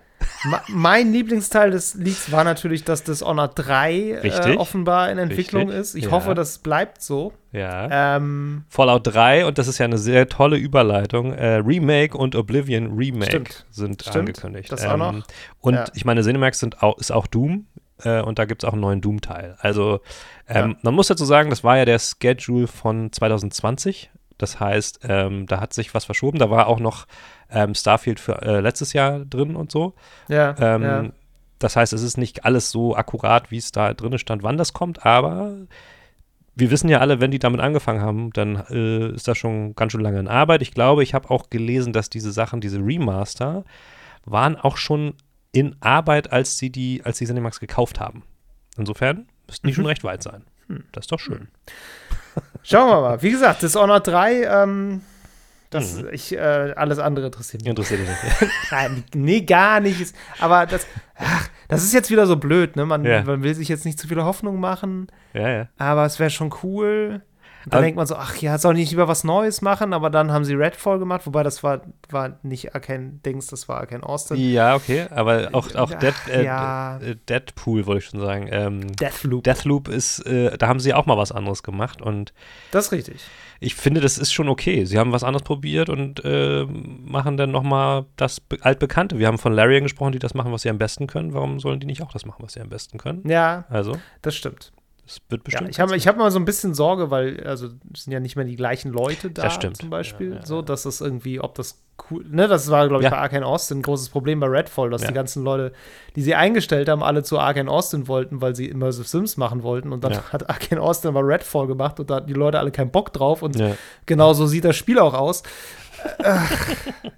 mein Lieblingsteil des Leaks war natürlich, dass das Honor 3 äh, offenbar in Entwicklung Richtig. ist. Ich hoffe, das bleibt so. Ja. Ähm, Fallout 3, und das ist ja eine sehr tolle Überleitung, äh, Remake und Oblivion Remake stimmt. sind stimmt. angekündigt. Das ähm, auch noch. Und ja. ich meine, Cinemax sind auch, ist auch Doom. Äh, und da gibt es auch einen neuen Doom-Teil. Also, ähm, ja. man muss dazu sagen, das war ja der Schedule von 2020. Das heißt, ähm, da hat sich was verschoben. Da war auch noch ähm, Starfield für äh, letztes Jahr drin und so. Ja, ähm, ja. Das heißt, es ist nicht alles so akkurat, wie es da drin stand, wann das kommt, aber wir wissen ja alle, wenn die damit angefangen haben, dann äh, ist das schon ganz schön lange in Arbeit. Ich glaube, ich habe auch gelesen, dass diese Sachen, diese Remaster, waren auch schon in Arbeit, als sie die, als die Cinemax gekauft haben. Insofern müssten die mhm. schon recht weit sein. Hm. Das ist doch schön. <laughs> Schauen wir mal. Wie gesagt, Dishonored 3, ähm, das, mhm. ich, äh, alles andere interessiert mich. Interessiert mich nicht. <laughs> Nein, nee, gar nicht. Aber das, ach, das ist jetzt wieder so blöd, ne? Man, ja. man will sich jetzt nicht zu viele Hoffnungen machen. Ja, ja. Aber es wäre schon cool. Dann aber, denkt man so, ach ja, soll ich nicht lieber was Neues machen, aber dann haben sie Redfall gemacht, wobei das war, war nicht Arcane Dings, das war Arcane Austin. Ja, okay, aber auch, auch Dead, äh, ja. Äh, Deadpool wollte ich schon sagen. Ähm, Deathloop. Deathloop ist, äh, da haben sie auch mal was anderes gemacht und Das ist richtig ich finde, das ist schon okay. Sie haben was anderes probiert und äh, machen dann nochmal das altbekannte. Wir haben von Larian gesprochen, die das machen, was sie am besten können. Warum sollen die nicht auch das machen, was sie am besten können? Ja, also das stimmt. Das wird bestimmt. Ja, ich habe hab mal so ein bisschen Sorge, weil also es sind ja nicht mehr die gleichen Leute da. Das stimmt. Zum Beispiel, ja, ja, so, dass das irgendwie, ob das cool, ne, das war glaube ich bei Arkane Austin ein großes Problem bei Redfall, dass die ganzen Leute, die sie eingestellt haben, alle zu Arkane Austin wollten, weil sie Immersive Sims machen wollten und dann hat Arkane Austin aber Redfall gemacht und da hatten die Leute alle keinen Bock drauf und genau so sieht das Spiel auch aus. Ach,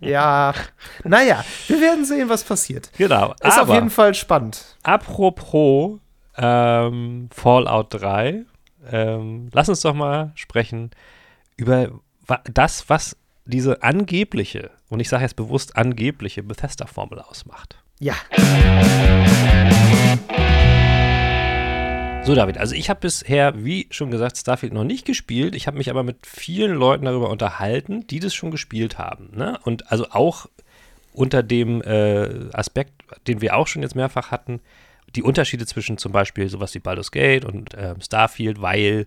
ja, naja, wir werden sehen, was passiert. Genau. Ist auf jeden Fall spannend. Apropos ähm, Fallout 3. Ähm, lass uns doch mal sprechen über das, was diese angebliche, und ich sage jetzt bewusst angebliche Bethesda-Formel ausmacht. Ja. So, David, also ich habe bisher, wie schon gesagt, Starfield noch nicht gespielt. Ich habe mich aber mit vielen Leuten darüber unterhalten, die das schon gespielt haben. Ne? Und also auch unter dem äh, Aspekt, den wir auch schon jetzt mehrfach hatten, die Unterschiede zwischen zum Beispiel sowas wie Baldur's Gate und äh, Starfield, weil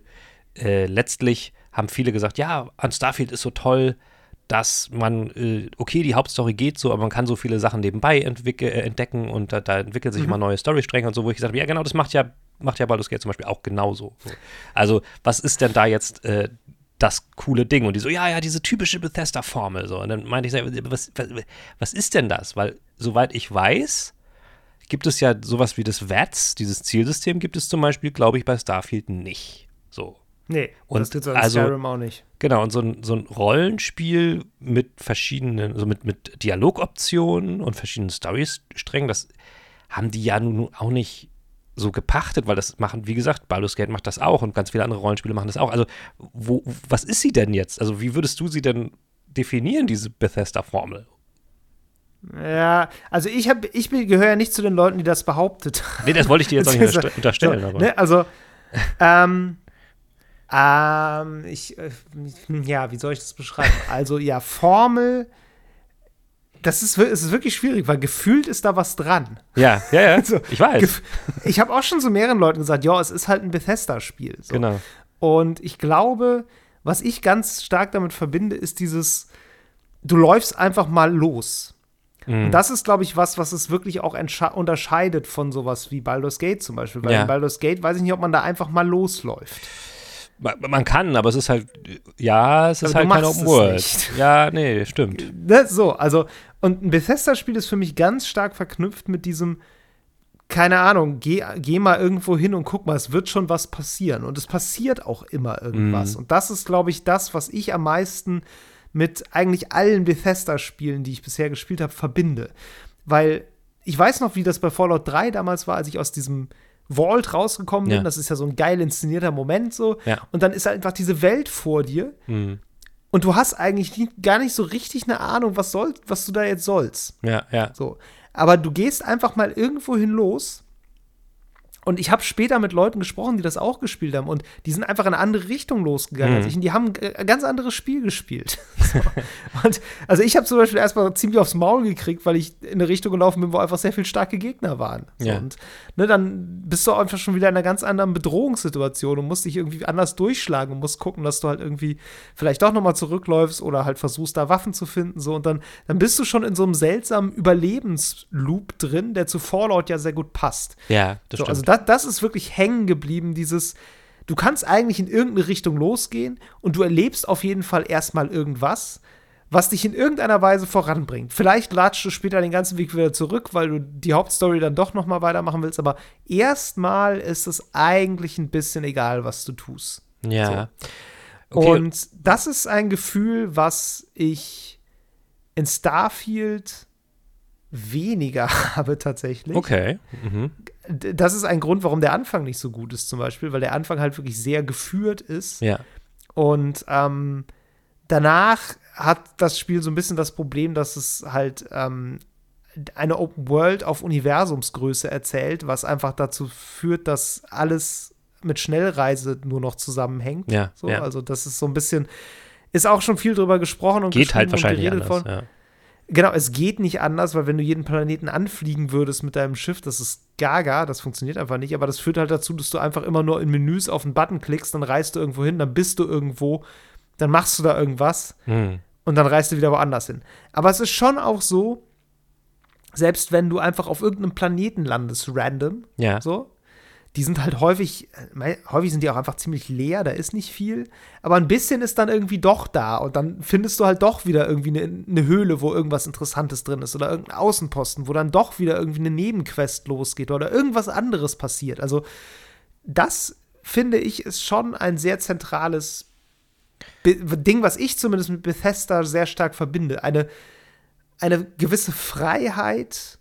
äh, letztlich haben viele gesagt, ja, an Starfield ist so toll, dass man, äh, okay, die Hauptstory geht so, aber man kann so viele Sachen nebenbei äh, entdecken und da, da entwickeln sich mhm. immer neue Storystränge und so, wo ich gesagt habe, ja genau, das macht ja, macht ja Baldur's Gate zum Beispiel auch genauso. Also, was ist denn da jetzt äh, das coole Ding? Und die so, ja, ja, diese typische Bethesda-Formel. So. Und dann meinte ich, was, was, was ist denn das? Weil, soweit ich weiß, gibt es ja sowas wie das VATS, dieses Zielsystem gibt es zum Beispiel, glaube ich, bei Starfield nicht. So. Nee, und das tut also, Skyrim auch nicht. Genau, und so ein, so ein Rollenspiel mit verschiedenen, also mit, mit Dialogoptionen und verschiedenen Storysträngen, das haben die ja nun auch nicht so gepachtet, weil das machen, wie gesagt, Baldur's Gate macht das auch und ganz viele andere Rollenspiele machen das auch. Also, wo, was ist sie denn jetzt? Also, wie würdest du sie denn definieren, diese Bethesda-Formel? Ja, also ich habe, ich gehöre ja nicht zu den Leuten, die das behauptet haben. Nee, das wollte ich dir jetzt auch nicht unterstellen. So, aber. Ne, also, ähm, ähm, ich, äh, ja, wie soll ich das beschreiben? Also, ja, Formel, das ist, ist wirklich schwierig, weil gefühlt ist da was dran. Ja, ja, ja, also, ich weiß. Ich habe auch schon zu mehreren Leuten gesagt, ja, es ist halt ein Bethesda-Spiel. So. Genau. Und ich glaube, was ich ganz stark damit verbinde, ist dieses, du läufst einfach mal los. Mhm. Und das ist, glaube ich, was, was es wirklich auch unterscheidet von sowas wie Baldur's Gate zum Beispiel. Weil ja. in Baldur's Gate weiß ich nicht, ob man da einfach mal losläuft. Man, kann, aber es ist halt, ja, es ist Aber halt keine machst Open World. <laughs> Ja, nee, stimmt. Ne, so, also, und ein Bethesda-Spiel ist für mich ganz stark verknüpft mit diesem, keine Ahnung, geh, geh mal irgendwo hin und guck mal, es wird schon was passieren. Und es passiert auch immer irgendwas. Mhm. Und das ist, glaube ich, das, was ich am meisten mit eigentlich allen Bethesda-Spielen, die ich bisher gespielt habe, verbinde. Weil ich weiß noch, wie das bei Fallout 3 damals war, als ich aus diesem Vault rausgekommen bin. Ja. Das ist ja so ein geil inszenierter Moment so. Ja. Und dann ist halt einfach diese Welt vor dir. Mhm. Und du hast eigentlich nie, gar nicht so richtig eine Ahnung, was, soll, was du da jetzt sollst. Ja, ja. So. Aber du gehst einfach mal irgendwo hin los. Und ich habe später mit Leuten gesprochen, die das auch gespielt haben. Und die sind einfach in eine andere Richtung losgegangen als Mhm. ich. Und die haben äh, ein ganz anderes Spiel gespielt. <laughs> so. Und also ich habe zum Beispiel erstmal ziemlich aufs Maul gekriegt, weil ich in eine Richtung gelaufen bin, wo einfach sehr viel starke Gegner waren. So. Ja. Und ne, dann bist du einfach schon wieder in einer ganz anderen Bedrohungssituation und musst dich irgendwie anders durchschlagen und musst gucken, dass du halt irgendwie vielleicht doch noch mal zurückläufst oder halt versuchst, da Waffen zu finden. So. Und dann, dann bist du schon in so einem seltsamen Überlebensloop drin, der zu Fallout ja sehr gut passt. Ja, das So, stimmt. also das, das ist wirklich hängen geblieben, dieses, du kannst eigentlich in irgendeine Richtung losgehen und du erlebst auf jeden Fall erstmal irgendwas, was dich in irgendeiner Weise voranbringt. Vielleicht latschst du später den ganzen Weg wieder zurück, weil du die Hauptstory dann doch noch mal weitermachen willst, aber erstmal ist es eigentlich ein bisschen egal, was du tust. ja. Okay. Und das ist ein Gefühl, was ich in Starfield weniger <laughs> habe tatsächlich. okay. Mhm. Das ist ein Grund, warum der Anfang nicht so gut ist, zum Beispiel, weil der Anfang halt wirklich sehr geführt ist. Ja. Und ähm, danach hat das Spiel so ein bisschen das Problem, dass es halt ähm, eine Open World auf Universumsgröße erzählt, was einfach dazu führt, dass alles mit Schnellreise nur noch zusammenhängt. Ja, So, ja. Also das ist so ein bisschen, ist auch schon viel drüber gesprochen und Geht halt und wahrscheinlich geredet anders. von. Ja. Genau, es geht nicht anders, weil wenn du jeden Planeten anfliegen würdest mit deinem Schiff, das ist gaga, das funktioniert einfach nicht, aber das führt halt dazu, dass du einfach immer nur in Menüs auf einen Button klickst, dann reist du irgendwo hin, dann bist du irgendwo, dann machst du da irgendwas Mhm. und dann reist du wieder woanders hin. Aber es ist schon auch so, selbst wenn du einfach auf irgendeinem Planeten landest, random, Ja. so, die sind halt häufig, äh, häufig sind die auch einfach ziemlich leer, da ist nicht viel, aber ein bisschen ist dann irgendwie doch da und dann findest du halt doch wieder irgendwie eine, eine Höhle, wo irgendwas Interessantes drin ist oder irgendein Außenposten, wo dann doch wieder irgendwie eine Nebenquest losgeht oder irgendwas anderes passiert. Also das finde ich ist schon ein sehr zentrales Be Ding, was ich zumindest mit Bethesda sehr stark verbinde. Eine, eine gewisse Freiheit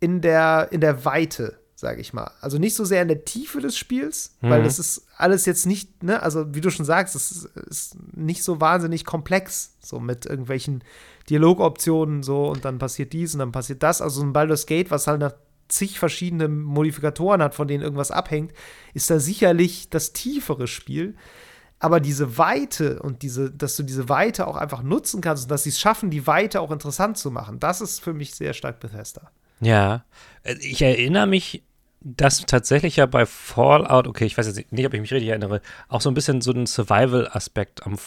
in der, in der Weite, sage ich mal. Also nicht so sehr in der Tiefe des Spiels, weil Mhm. das ist alles jetzt nicht, ne, also wie du schon sagst, es ist, ist nicht so wahnsinnig komplex, so mit irgendwelchen Dialogoptionen so und dann passiert dies und dann passiert das. Also ein Baldur's Gate, was halt nach zig verschiedene Modifikatoren hat, von denen irgendwas abhängt, ist da sicherlich das tiefere Spiel. Aber diese Weite und diese, dass du diese Weite auch einfach nutzen kannst und dass sie es schaffen, die Weite auch interessant zu machen, das ist für mich sehr stark Bethesda. Ja, Äh, ich erinnere mich, dass tatsächlich ja bei Fallout, okay, ich weiß jetzt nicht, ob ich mich richtig erinnere, auch so ein bisschen so ein Survival-Aspekt am,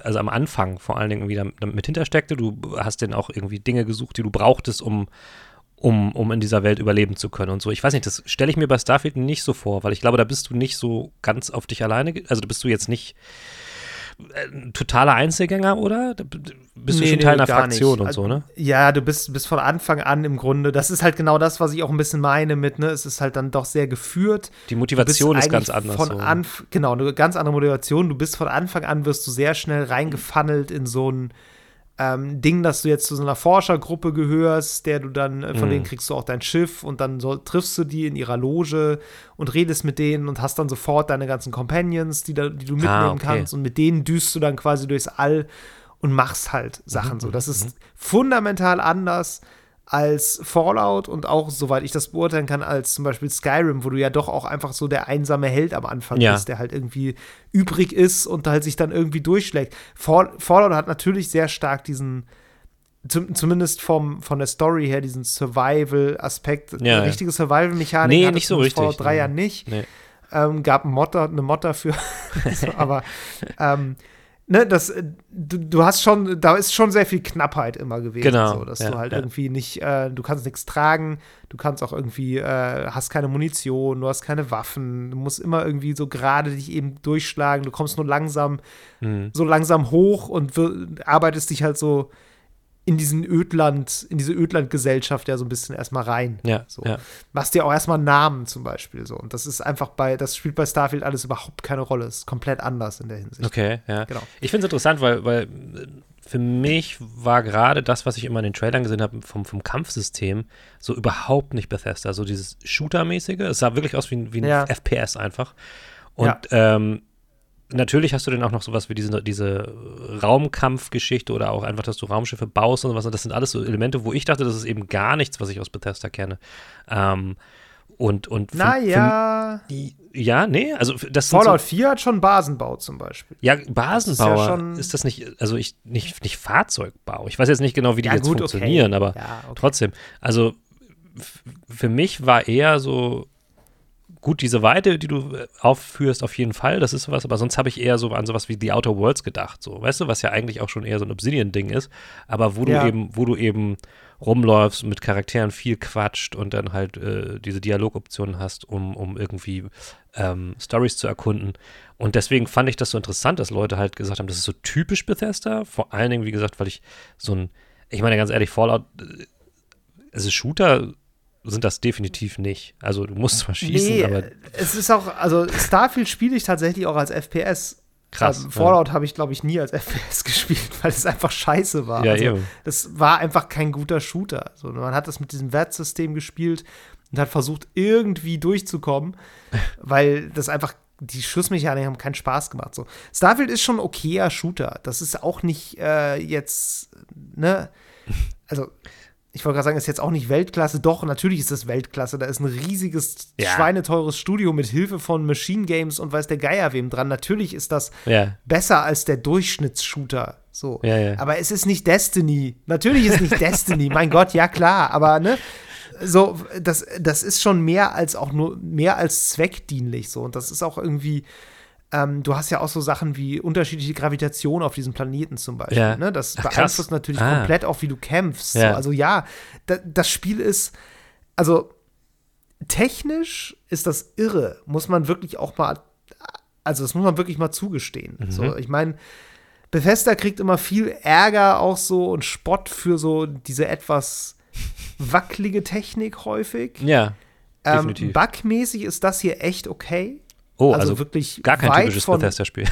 also am Anfang vor allen Dingen damit damit hintersteckte. Du hast denn auch irgendwie Dinge gesucht, die du brauchtest, um, um, um in dieser Welt überleben zu können und so. Ich weiß nicht, das stelle ich mir bei Starfield nicht so vor, weil ich glaube, da bist du nicht so ganz auf dich alleine, also da bist du jetzt nicht ein totaler Einzelgänger, oder? Bist du Nee, schon nee, Teil einer gar Fraktion nicht. und Also, so, ne? Ja, du bist, bist von Anfang an im Grunde, das ist halt genau das, was ich auch ein bisschen meine mit, ne, es ist halt dann doch sehr geführt. Die Motivation ist ganz anders. Von so. Anf genau, eine ganz andere Motivation. Du bist von Anfang an, wirst du sehr schnell reingefunnelt in so ein ähm, Ding, dass du jetzt zu so einer Forschergruppe gehörst, der du dann, äh, von Mhm. denen kriegst du auch dein Schiff und dann soll, triffst du die in ihrer Loge und redest mit denen und hast dann sofort deine ganzen Companions, die, da, die du mitnehmen Ah, okay. kannst und mit denen düst du dann quasi durchs All und machst halt Sachen so. Das ist fundamental anders als Fallout und auch, soweit ich das beurteilen kann, als zum Beispiel Skyrim, wo du ja doch auch einfach so der einsame Held am Anfang Ja. bist, der halt irgendwie übrig ist und halt sich dann irgendwie durchschlägt. Fall, Fallout hat natürlich sehr stark diesen, zum, zumindest vom, von der Story her, diesen Survival-Aspekt. Ja, Eine richtige Survival-Mechanik Nee, nicht so richtig, Fallout 3 nee. ja nicht. Nee. Ähm, gab ein Mod, eine Mod dafür. <laughs> so, aber <laughs> ähm, ne, das, äh, du, du, hast schon, da ist schon sehr viel Knappheit immer gewesen. Genau. So, dass ja, du halt ja. irgendwie nicht, äh, du kannst nichts tragen, du kannst auch irgendwie, äh, hast keine Munition, du hast keine Waffen, du musst immer irgendwie so gerade dich eben durchschlagen, du kommst nur langsam, Mhm. so langsam hoch und arbeitest dich halt so in diesen Ödland, in diese Ödland-Gesellschaft ja so ein bisschen erstmal rein. Ja, So. ja. Machst dir auch erstmal einen Namen zum Beispiel so. Und das ist einfach bei, das spielt bei Starfield alles überhaupt keine Rolle. Es ist komplett anders in der Hinsicht. Okay, ja. Genau. Ich finde es interessant, weil, weil für mich war gerade das, was ich immer in den Trailern gesehen habe, vom, vom Kampfsystem, so überhaupt nicht Bethesda. So dieses Shooter-mäßige. Es sah wirklich aus wie, ein- wie ein Ja. FPS einfach. Und Ja. ähm, natürlich hast du dann auch noch sowas wie diese, diese Raumkampfgeschichte oder auch einfach, dass du Raumschiffe baust und sowas. Und das sind alles so Elemente, wo ich dachte, das ist eben gar nichts, was ich aus Bethesda kenne. Ähm, und, und Naja, ja, nee, also das sind so, Fallout 4 hat schon Basenbau zum Beispiel. ja, Basenbauer, ist, ja schon- das nicht, also ich, nicht, nicht Fahrzeugbau. Ich weiß jetzt nicht genau, wie die Ja, jetzt gut, okay. funktionieren, aber Ja, okay. trotzdem. Also für mich war eher so, gut, diese Weite, die du äh, aufführst, auf jeden Fall, das ist sowas, aber sonst habe ich eher so an sowas wie The Outer Worlds gedacht, so, weißt du, was ja eigentlich auch schon eher so ein Obsidian-Ding ist, aber wo Ja. du eben, wo du eben rumläufst, mit Charakteren viel quatscht und dann halt äh, diese Dialogoptionen hast, um, um irgendwie ähm, Stories zu erkunden. Und deswegen fand ich das so interessant, dass Leute halt gesagt haben, das ist so typisch Bethesda. Vor allen Dingen, wie gesagt, weil ich so ein, ich meine ganz ehrlich, Fallout, äh, also Shooter sind das definitiv nicht. Also du musst zwar schießen, nee, aber es ist auch, also Starfield spiele ich tatsächlich auch als FPS. krass. Ähm, Fallout habe ich, glaube ich, nie als <laughs> FPS gespielt, weil es einfach scheiße war. Ja, also, eben. Das war einfach kein guter Shooter. So, man hat das mit diesem Wertsystem gespielt und hat versucht, irgendwie durchzukommen, <laughs> weil das einfach, die Schussmechaniken haben keinen Spaß gemacht. So. Starfield ist schon ein okayer Shooter. Das ist auch nicht äh, jetzt, ne, also ich wollte gerade sagen, ist jetzt auch nicht Weltklasse. Doch, natürlich ist das Weltklasse. Da ist ein riesiges, Ja. schweineteures Studio mit Hilfe von Machine Games und weiß der Geier wem dran. Natürlich ist das Ja, besser als der Durchschnittsshooter. So. Ja. Aber es ist nicht Destiny. Natürlich ist nicht Destiny. Mein Gott, ja klar. Aber ne, so das, das ist schon mehr als auch nur mehr als zweckdienlich so. Und das ist auch irgendwie. Ähm, du hast ja auch so Sachen wie unterschiedliche Gravitation auf diesem Planeten zum Beispiel. Ja. Ne? Das Ach, beeinflusst natürlich Ah. komplett auch, wie du kämpfst. Ja. So. Also ja, da, das Spiel ist, also technisch ist das irre, muss man wirklich auch mal, also das muss man wirklich mal zugestehen. Mhm. So, ich meine, Bethesda kriegt immer viel Ärger auch so und Spott für so diese etwas wackelige Technik häufig. ja, Ähm, bugmäßig ist das hier echt okay. Oh, also, also, wirklich gar kein typisches Bethesda-Spiel.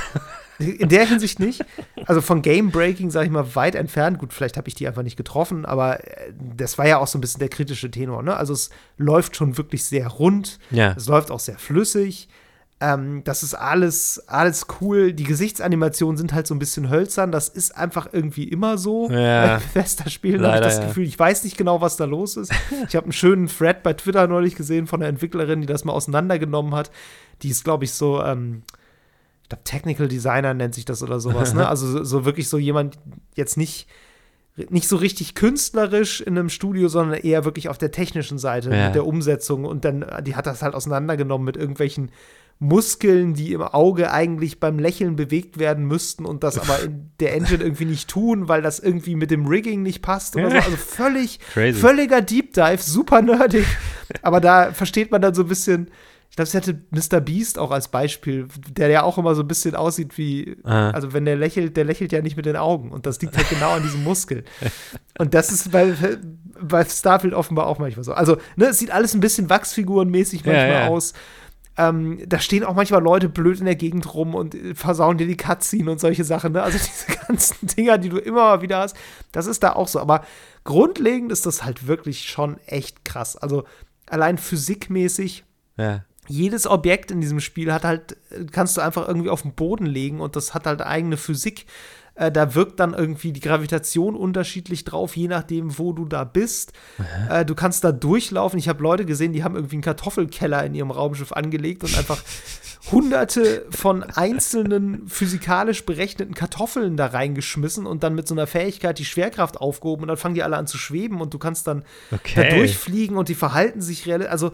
in der Hinsicht nicht. Also von Game Breaking, sage ich mal, weit entfernt. Gut, vielleicht habe ich die einfach nicht getroffen, aber äh, das war ja auch so ein bisschen der kritische Tenor. Ne? Also es läuft schon wirklich sehr rund. Ja. Es läuft auch sehr flüssig. Ähm, das ist alles, alles cool. Die Gesichtsanimationen sind halt so ein bisschen hölzern. Das ist einfach irgendwie immer so Ja. <laughs> bei Bethesda-Spielen, habe ich das ja. Gefühl. Ich weiß nicht genau, was da los ist. Ich habe einen schönen Thread bei Twitter neulich gesehen von einer Entwicklerin, die das mal auseinandergenommen hat. Die ist, glaube ich, so, ähm, ich glaube, Technical Designer nennt sich das oder sowas. ne? <laughs> Also so, so wirklich so jemand jetzt nicht nicht so richtig künstlerisch in einem Studio, sondern eher wirklich auf der technischen Seite Ja. mit der Umsetzung. Und dann, die hat das halt auseinandergenommen mit irgendwelchen Muskeln, die im Auge eigentlich beim Lächeln bewegt werden müssten und das aber in <laughs> der Engine irgendwie nicht tun, weil das irgendwie mit dem Rigging nicht passt oder so. Also völlig, <laughs> Crazy. völliger Deep Dive, super nerdig. aber da versteht man dann so ein bisschen, ich glaube, es hätte Mr. Beast auch als Beispiel, der ja auch immer so ein bisschen aussieht wie, Ah. also wenn der lächelt, der lächelt ja nicht mit den Augen und das liegt halt genau an diesem Muskel. Und das ist bei, bei Starfield offenbar auch manchmal so. Also, ne, es sieht alles ein bisschen Wachsfigurenmäßig Ja, manchmal ja. aus. Ähm, da stehen auch manchmal Leute blöd in der Gegend rum und äh, versauen dir die Cutscene und solche Sachen. Ne? Also <laughs> diese ganzen Dinger, die du immer mal wieder hast, das ist da auch so. Aber grundlegend ist das halt wirklich schon echt krass. Also allein physikmäßig ja. jedes Objekt in diesem Spiel hat halt, äh, kannst du einfach irgendwie auf den Boden legen und das hat halt eigene Physik. Äh, da wirkt dann irgendwie die Gravitation unterschiedlich drauf, je nachdem, wo du da bist. Äh, du kannst da durchlaufen. Ich habe Leute gesehen, die haben irgendwie einen Kartoffelkeller in ihrem Raumschiff angelegt und einfach <laughs> hunderte von einzelnen physikalisch berechneten Kartoffeln da reingeschmissen und dann mit so einer Fähigkeit die Schwerkraft aufgehoben und dann fangen die alle an zu schweben und du kannst dann Okay. da durchfliegen und die verhalten sich real. Also,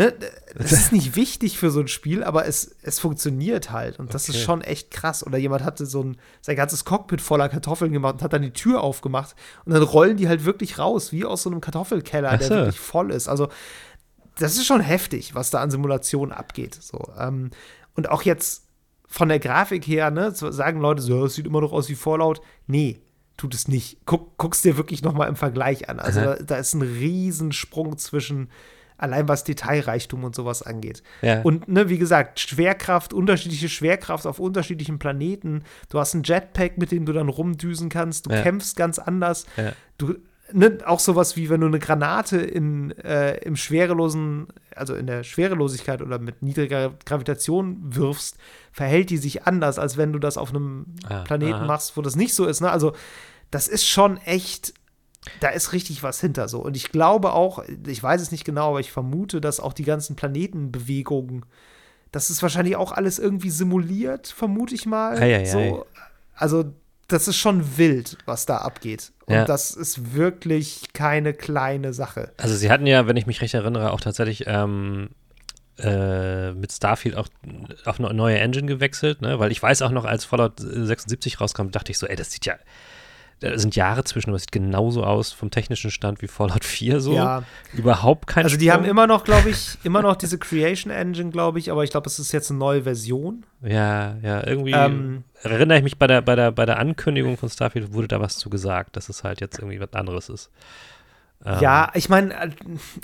Ne, <laughs> das ist nicht wichtig für so ein Spiel, aber es, es funktioniert halt. Und das okay. ist schon echt krass. Oder jemand hatte so ein, sein ganzes Cockpit voller Kartoffeln gemacht und hat dann die Tür aufgemacht. Und dann rollen die halt wirklich raus, wie aus so einem Kartoffelkeller, der wirklich voll ist. Also, das ist schon heftig, was da an Simulationen abgeht. So. Ähm, und auch jetzt von der Grafik her, ne, sagen Leute so, es sieht immer noch aus wie Fallout. Nee, tut es nicht. Guck, guck's dir wirklich noch mal im Vergleich an. Also da, da, ist ein Riesensprung zwischen allein was Detailreichtum und sowas angeht. Ja. Und ne, wie gesagt, Schwerkraft, unterschiedliche Schwerkraft auf unterschiedlichen Planeten. Du hast ein Jetpack, mit dem du dann rumdüsen kannst. Du ja. kämpfst ganz anders. Ja. Du Ne, auch sowas wie wenn du eine Granate in, äh, im schwerelosen, also in der Schwerelosigkeit oder mit niedriger Gravitation wirfst, verhält die sich anders, als wenn du das auf einem ah, Planeten aha. machst, wo das nicht so ist. Ne? Also das ist schon echt, da ist richtig was hinter so. Und ich glaube auch, ich weiß es nicht genau, aber ich vermute, dass auch die ganzen Planetenbewegungen, das ist wahrscheinlich auch alles irgendwie simuliert, vermute ich mal. Ei, ei, so. Also das ist schon wild, was da abgeht. Und ja. das ist wirklich keine kleine Sache. Also sie hatten ja, wenn ich mich recht erinnere, auch tatsächlich ähm, äh, mit Starfield auch auf eine neue Engine gewechselt, ne? Weil ich weiß auch noch, als Fallout 76 rauskam, dachte ich so, ey, das sieht ja da sind Jahre zwischen, aber es sieht genauso aus vom technischen Stand wie Fallout 4 so. Ja. Überhaupt kein Also die Sprung. haben immer noch, glaube ich, immer noch diese Creation Engine, glaube ich, aber ich glaube, es ist jetzt eine neue Version. Ja, ja, irgendwie ähm, erinnere ich mich bei der, bei, der, bei der Ankündigung von Starfield wurde da was zu gesagt, dass es halt jetzt irgendwie was anderes ist. Ja, ich meine, äh,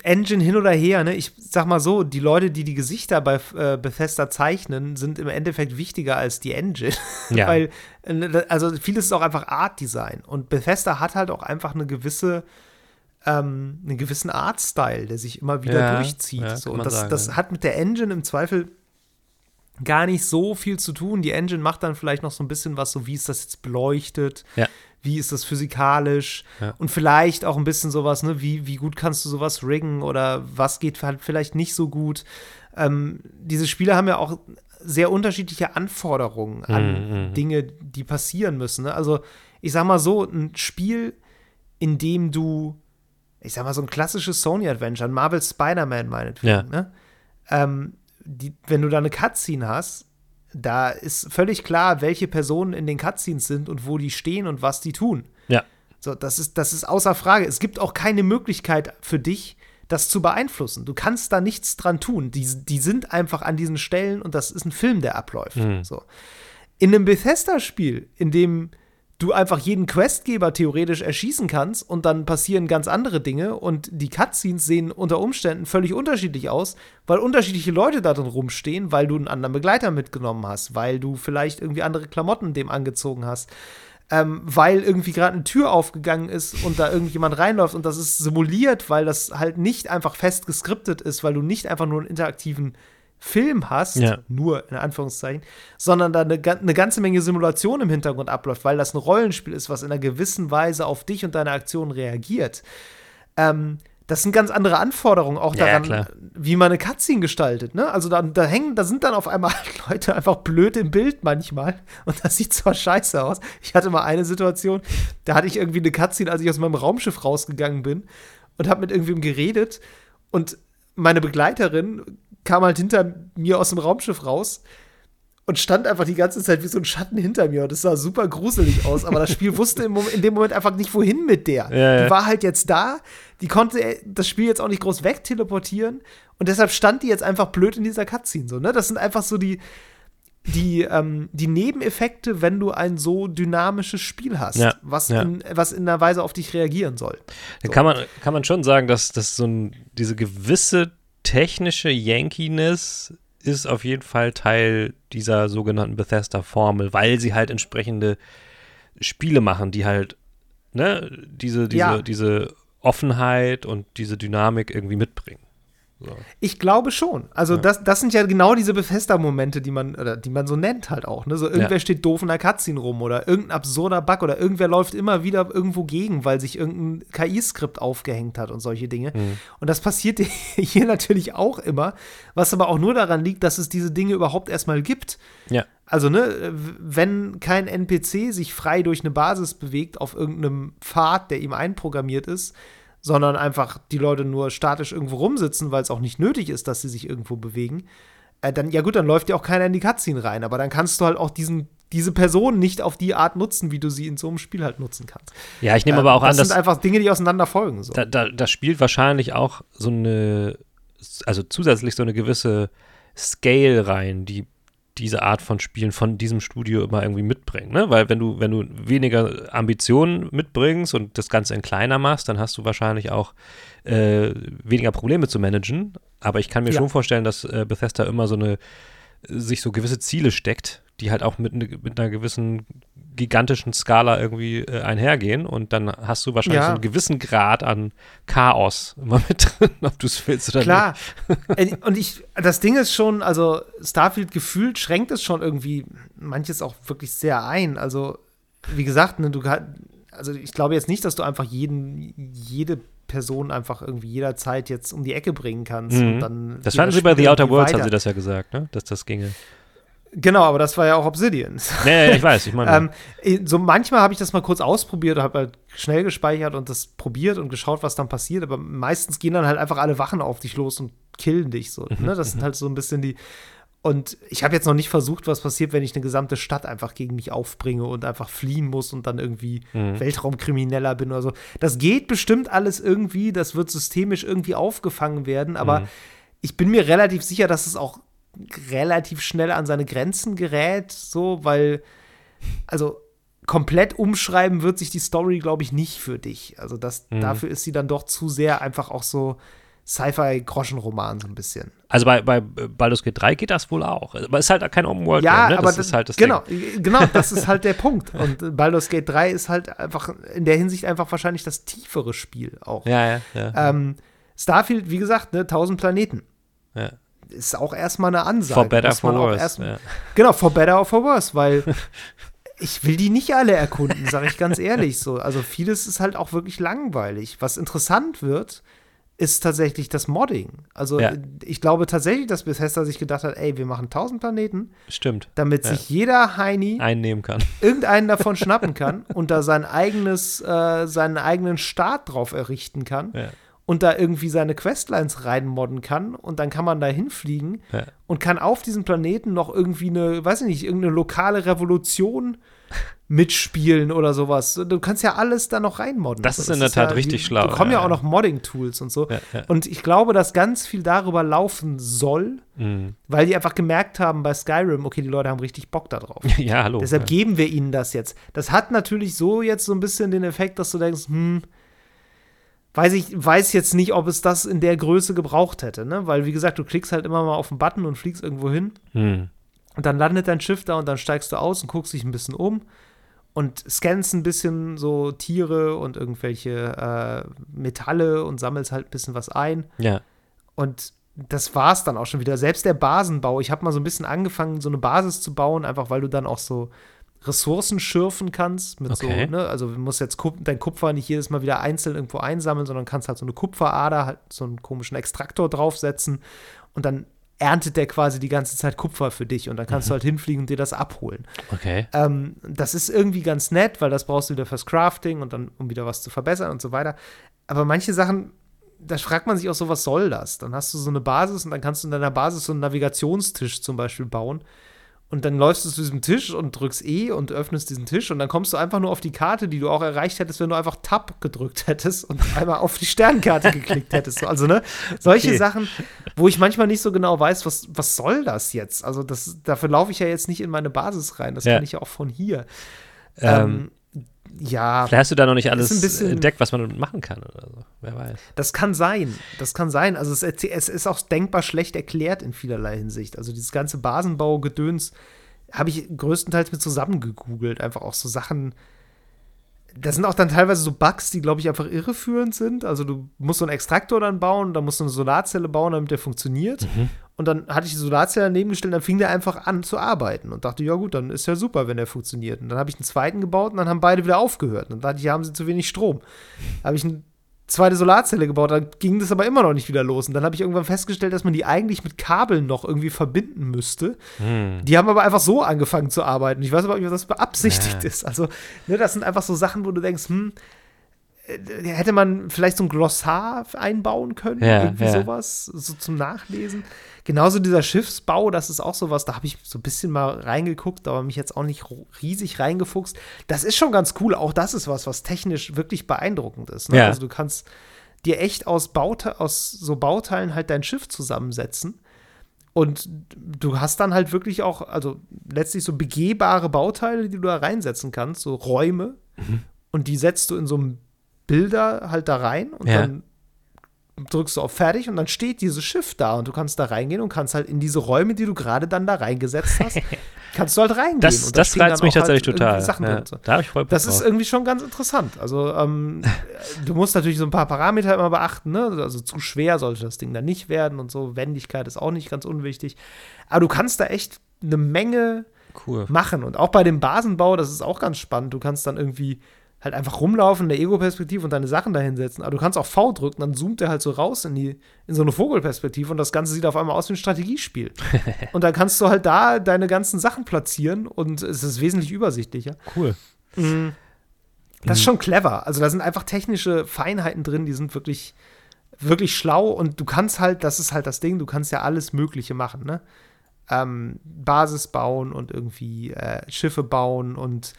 Engine hin oder her, ne? Ich sag mal so, die Leute, die die Gesichter bei äh, Bethesda zeichnen, sind im Endeffekt wichtiger als die Engine. <laughs> Ja. Weil, also vieles ist auch einfach Art Design. Und Bethesda hat halt auch einfach eine gewisse, ähm, einen gewissen Art-Style, der sich immer wieder ja, durchzieht. Ja, so. Und das, sagen, das hat mit der Engine im Zweifel gar nicht so viel zu tun. Die Engine macht dann vielleicht noch so ein bisschen was, so wie ist das jetzt beleuchtet. Ja wie ist das physikalisch ja. und vielleicht auch ein bisschen sowas, ne, wie, wie gut kannst du sowas riggen oder was geht halt vielleicht nicht so gut. Ähm, diese Spiele haben ja auch sehr unterschiedliche Anforderungen an mhm. Dinge, die passieren müssen. Ne? Also, ich sag mal so, ein Spiel, in dem du, ich sag mal, so ein klassisches Sony-Adventure, ein Marvel Spider-Man meinetwegen, ja. ne? Ähm, die, wenn du da eine Cutscene hast, da ist völlig klar, welche Personen in den Cutscenes sind und wo die stehen und was die tun. Ja. So, das ist, das ist außer Frage. Es gibt auch keine Möglichkeit für dich, das zu beeinflussen. Du kannst da nichts dran tun. Die, die sind einfach an diesen Stellen und das ist ein Film, der abläuft. Mhm. So. In einem Bethesda-Spiel, in dem du einfach jeden Questgeber theoretisch erschießen kannst und dann passieren ganz andere Dinge und die Cutscenes sehen unter Umständen völlig unterschiedlich aus, weil unterschiedliche Leute da drin rumstehen, weil du einen anderen Begleiter mitgenommen hast, weil du vielleicht irgendwie andere Klamotten dem angezogen hast. Ähm, weil irgendwie gerade eine Tür aufgegangen ist und da irgendjemand reinläuft und das ist simuliert, weil das halt nicht einfach fest geskriptet ist, weil du nicht einfach nur einen interaktiven Film hast, ja. nur in Anführungszeichen, sondern da eine, eine, ganze Menge Simulation im Hintergrund abläuft, weil das ein Rollenspiel ist, was in einer gewissen Weise auf dich und deine Aktion reagiert. Ähm, das sind ganz andere Anforderungen auch daran, ja, wie man eine Cutscene gestaltet. Ne? Also da, da hängen, da sind dann auf einmal <laughs> Leute einfach blöd im Bild manchmal. Und das sieht zwar scheiße aus. Ich hatte mal eine Situation, da hatte ich irgendwie eine Cutscene, als ich aus meinem Raumschiff rausgegangen bin und habe mit irgendwem geredet. Und meine Begleiterin kam halt hinter mir aus dem Raumschiff raus und stand einfach die ganze Zeit wie so ein Schatten hinter mir. Und das sah super gruselig aus. Aber das Spiel wusste im Moment, in dem Moment einfach nicht, wohin mit der. Ja, ja. Die war halt jetzt da. Die konnte das Spiel jetzt auch nicht groß wegteleportieren. Und deshalb stand die jetzt einfach blöd in dieser Cutscene. So, ne? Das sind einfach so die, die, ähm, die Nebeneffekte, wenn du ein so dynamisches Spiel hast, ja, was, ja. In, was in einer Weise auf dich reagieren soll. So. Kann, man, kann man schon sagen, dass, dass so ein, diese gewisse technische Yankiness ist auf jeden Fall Teil dieser sogenannten Bethesda-Formel, weil sie halt entsprechende Spiele machen, die halt ne, diese, diese, ja. diese Offenheit und diese Dynamik irgendwie mitbringen. So. Ich glaube schon. Also ja. das, das sind ja genau diese Bethesda-Momente, die man, oder die man so nennt halt auch. Ne? So irgendwer ja. steht doof in der Cutscene rum oder irgendein absurder Bug oder irgendwer läuft immer wieder irgendwo gegen, weil sich irgendein KI-Skript aufgehängt hat und solche Dinge. Mhm. Und das passiert <laughs> hier natürlich auch immer, was aber auch nur daran liegt, dass es diese Dinge überhaupt erstmal gibt. Ja. Also, ne, wenn kein NPC sich frei durch eine Basis bewegt auf irgendeinem Pfad, der ihm einprogrammiert ist, sondern einfach die Leute nur statisch irgendwo rumsitzen, weil es auch nicht nötig ist, dass sie sich irgendwo bewegen, äh, dann, ja gut, dann läuft ja auch keiner in die Cutscene rein, aber dann kannst du halt auch diesen, diese Person nicht auf die Art nutzen, wie du sie in so einem Spiel halt nutzen kannst. Ja, ich nehme ähm, aber auch das an, dass. Das sind einfach Dinge, die aufeinander folgen. So. Da, da, das spielt wahrscheinlich auch so eine, also zusätzlich so eine gewisse Scale rein, die diese Art von Spielen von diesem Studio immer irgendwie mitbringen, ne? Weil wenn du, wenn du weniger Ambitionen mitbringst und das Ganze in kleiner machst, dann hast du wahrscheinlich auch äh, weniger Probleme zu managen. Aber ich kann mir ja. schon vorstellen, dass äh, Bethesda immer so eine, sich so gewisse Ziele steckt, die halt auch mit, ne, mit einer gewissen gigantischen Skala irgendwie äh, einhergehen und dann hast du wahrscheinlich ja. so einen gewissen Grad an Chaos immer mit drin, <laughs> ob du es willst oder Klar. nicht. Klar. Äh, und ich, das Ding ist schon, also Starfield gefühlt schränkt es schon irgendwie manches auch wirklich sehr ein. Also, wie gesagt, ne, du also ich glaube jetzt nicht, dass du einfach jeden, jede Person einfach irgendwie jederzeit jetzt um die Ecke bringen kannst. Mhm. dann das fanden sie bei The Outer Worlds, weiter. haben sie das ja gesagt, ne? dass das ginge. Genau, aber das war ja auch Obsidian. Nee, ich weiß, ich meine. <laughs> ähm, so manchmal habe ich das mal kurz ausprobiert, habe halt schnell gespeichert und das probiert und geschaut, was dann passiert, aber meistens gehen dann halt einfach alle Wachen auf dich los und killen dich so. Mhm, ne? Das sind mhm. halt so ein bisschen die. Und ich habe jetzt noch nicht versucht, was passiert, wenn ich eine gesamte Stadt einfach gegen mich aufbringe und einfach fliehen muss und dann irgendwie mhm. Weltraumkrimineller bin oder so. Das geht bestimmt alles irgendwie, das wird systemisch irgendwie aufgefangen werden, aber mhm. ich bin mir relativ sicher, dass es auch relativ schnell an seine Grenzen gerät, so, weil, also komplett umschreiben wird sich die Story, glaube ich, nicht für dich. Also das, mhm. dafür ist sie dann doch zu sehr einfach auch so Sci-Fi-Groschenroman so ein bisschen. Also bei, bei Baldur's Gate 3 geht das wohl auch. Aber es ist halt kein Open World ja, ne? aber das, ist halt das genau, Ding. genau, das ist halt der <laughs> Punkt. Und Baldur's Gate 3 ist halt einfach in der Hinsicht einfach wahrscheinlich das tiefere Spiel auch. Ja, ja, ja. Ähm, Starfield, wie gesagt, ne, 1000 Planeten. Ja ist auch erstmal eine Ansage. For better, for worse. Ja. Genau, for better or for worse, weil <laughs> ich will die nicht alle erkunden, sage ich ganz ehrlich so. Also vieles ist halt auch wirklich langweilig. Was interessant wird, ist tatsächlich das Modding. Also ja. ich glaube tatsächlich, dass Bethesda sich gedacht hat, ey, wir machen 1000 Planeten. Stimmt. Damit ja. sich jeder Heini einnehmen kann. <laughs> Irgendeinen davon schnappen kann und da sein eigenes, äh, seinen eigenen Staat drauf errichten kann. Ja und da irgendwie seine Questlines reinmodden kann und dann kann man da hinfliegen ja. und kann auf diesem Planeten noch irgendwie eine, weiß ich nicht, irgendeine lokale Revolution mitspielen oder sowas. Du kannst ja alles da noch reinmodden. Das, ist in der Tat ja, richtig schlau. Da kommen ja, ja, auch noch Modding-Tools und so. Ja, und ich glaube, dass ganz viel darüber laufen soll, mhm. weil die einfach gemerkt haben bei Skyrim, okay, die Leute haben richtig Bock da drauf. <laughs> Ja, hallo. Deshalb geben wir ihnen das jetzt. Das hat natürlich so jetzt so ein bisschen den Effekt, dass du denkst, hm, weiß ich weiß jetzt nicht, ob es das in der Größe gebraucht hätte, ne? Weil wie gesagt, du klickst halt immer mal auf den Button und fliegst irgendwo hin. Hm. Und dann landet dein Schiff da und dann steigst du aus und guckst dich ein bisschen um und scannst ein bisschen so Tiere und irgendwelche äh, Metalle und sammelst halt ein bisschen was ein. Ja. Und das war es dann auch schon wieder. Selbst der Basenbau, ich habe mal so ein bisschen angefangen, so eine Basis zu bauen, einfach weil du dann auch so Ressourcen schürfen kannst. Mit okay. so, ne? Also du musst jetzt Kup dein Kupfer nicht jedes Mal wieder einzeln irgendwo einsammeln, sondern kannst halt so eine Kupferader, halt so einen komischen Extraktor draufsetzen und dann erntet der quasi die ganze Zeit Kupfer für dich und dann kannst mhm. du halt hinfliegen und dir das abholen. Okay. Ähm, das ist irgendwie ganz nett, weil das brauchst du wieder fürs Crafting und dann, um wieder was zu verbessern und so weiter. Aber manche Sachen, da fragt man sich auch so, was soll das? Dann hast du so eine Basis und dann kannst du in deiner Basis so einen Navigationstisch zum Beispiel bauen und dann läufst du zu diesem Tisch und drückst E und öffnest diesen Tisch und dann kommst du einfach nur auf die Karte, die du auch erreicht hättest, wenn du einfach Tab gedrückt hättest und <laughs> einmal auf die Sternkarte geklickt hättest. Also, ne, solche okay. Sachen, wo ich manchmal nicht so genau weiß, was, was soll das jetzt? Also, das, dafür laufe ich ja jetzt nicht in meine Basis rein. Das ja. kann ich ja auch von hier. Ähm, ähm, ja. Vielleicht hast du da noch nicht alles bisschen, entdeckt, was man machen kann oder so. Wer weiß. Das kann sein. Das kann sein. Also es, es ist auch denkbar schlecht erklärt in vielerlei Hinsicht. Also dieses ganze Basenbau-Gedöns habe ich größtenteils mit zusammengegoogelt. Einfach auch so Sachen. Das sind auch dann teilweise so Bugs, die, glaube ich, einfach irreführend sind. Also du musst so einen Extraktor dann bauen, da musst du eine Solarzelle bauen, damit der funktioniert. Mhm. Und dann hatte ich die Solarzelle daneben gestellt, dann fing der einfach an zu arbeiten und dachte, ja gut, dann ist ja super, wenn der funktioniert. Und dann habe ich einen zweiten gebaut und dann haben beide wieder aufgehört. Und dann dachte ich, ja, haben sie zu wenig Strom. Habe ich eine zweite Solarzelle gebaut, dann ging das aber immer noch nicht wieder los. Und dann habe ich irgendwann festgestellt, dass man die eigentlich mit Kabeln noch irgendwie verbinden müsste. Hm. Die haben aber einfach so angefangen zu arbeiten. Ich weiß aber nicht, ob das beabsichtigt ja. ist. Also, ne, das sind einfach so Sachen, wo du denkst, hm, hätte man vielleicht so ein Glossar einbauen können, Ja, irgendwie ja. sowas, so zum Nachlesen. Genauso dieser Schiffsbau, das ist auch sowas, da habe ich so ein bisschen mal reingeguckt, aber mich jetzt auch nicht riesig reingefuchst. Das ist schon ganz cool, auch das ist was, was technisch wirklich beeindruckend ist. Ne? Ja. Also du kannst dir echt aus, Baute aus so Bauteilen halt dein Schiff zusammensetzen. Und du hast dann halt wirklich auch, also letztlich so begehbare Bauteile, die du da reinsetzen kannst, so Räume. Mhm. Und die setzt du in so einem Bilder halt da rein und Ja. dann drückst du auf fertig und dann steht dieses Schiff da und du kannst da reingehen und kannst halt in diese Räume, die du gerade dann da reingesetzt hast, <laughs> kannst du halt reingehen. Das, das reizt mich halt tatsächlich irgendwie total. Sachen Ja, so. da habe ich voll Bock Das ist irgendwie schon ganz interessant. Also, ähm, <laughs> du musst natürlich so ein paar Parameter immer beachten, ne? Also zu schwer sollte das Ding dann nicht werden und so. Wendigkeit ist auch nicht ganz unwichtig. Aber du kannst da echt eine Menge cool. machen. Und auch bei dem Basenbau, das ist auch ganz spannend. Du kannst dann irgendwie halt einfach rumlaufen in der Ego-Perspektive und deine Sachen da hinsetzen. Aber du kannst auch V drücken, dann zoomt der halt so raus in, die, in so eine Vogelperspektive und das Ganze sieht auf einmal aus wie ein Strategiespiel. <laughs> und dann kannst du halt da deine ganzen Sachen platzieren und es ist wesentlich übersichtlicher. Cool. Das ist schon clever. Also da sind einfach technische Feinheiten drin, die sind wirklich, wirklich schlau und du kannst halt, das ist halt das Ding, du kannst ja alles Mögliche machen, ne? Ähm, Basis bauen und irgendwie äh, Schiffe bauen und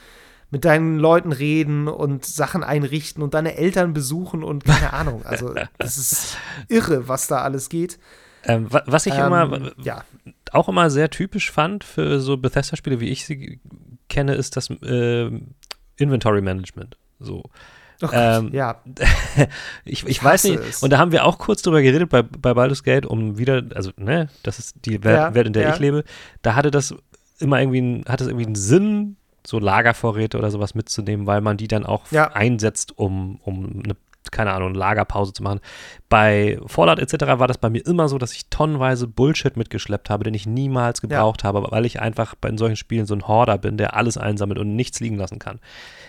mit deinen Leuten reden und Sachen einrichten und deine Eltern besuchen und keine <laughs> Ahnung. Also das ist irre, was da alles geht. Ähm, wa- was ich immer, Ähm, ja, auch immer sehr typisch fand für so Bethesda-Spiele, wie ich sie kenne, ist das ähm, Inventory Management. So. Gott, Ähm, ja, <laughs> Ich, ich, Ich weiß nicht, es. und da haben wir auch kurz drüber geredet bei, bei Baldur's Gate, um wieder, also, ne, das ist die Welt, Ja, Welt in der ja. ich lebe, da hatte das immer irgendwie, einen- hat es irgendwie einen Sinn, so Lagervorräte oder sowas mitzunehmen, weil man die dann auch Ja. einsetzt, um, um eine, keine Ahnung, Lagerpause zu machen. Bei Fallout etc. war das bei mir immer so, dass ich tonnenweise Bullshit mitgeschleppt habe, den ich niemals gebraucht habe, weil ich einfach bei solchen Spielen so ein Horder bin, der alles einsammelt und nichts liegen lassen kann.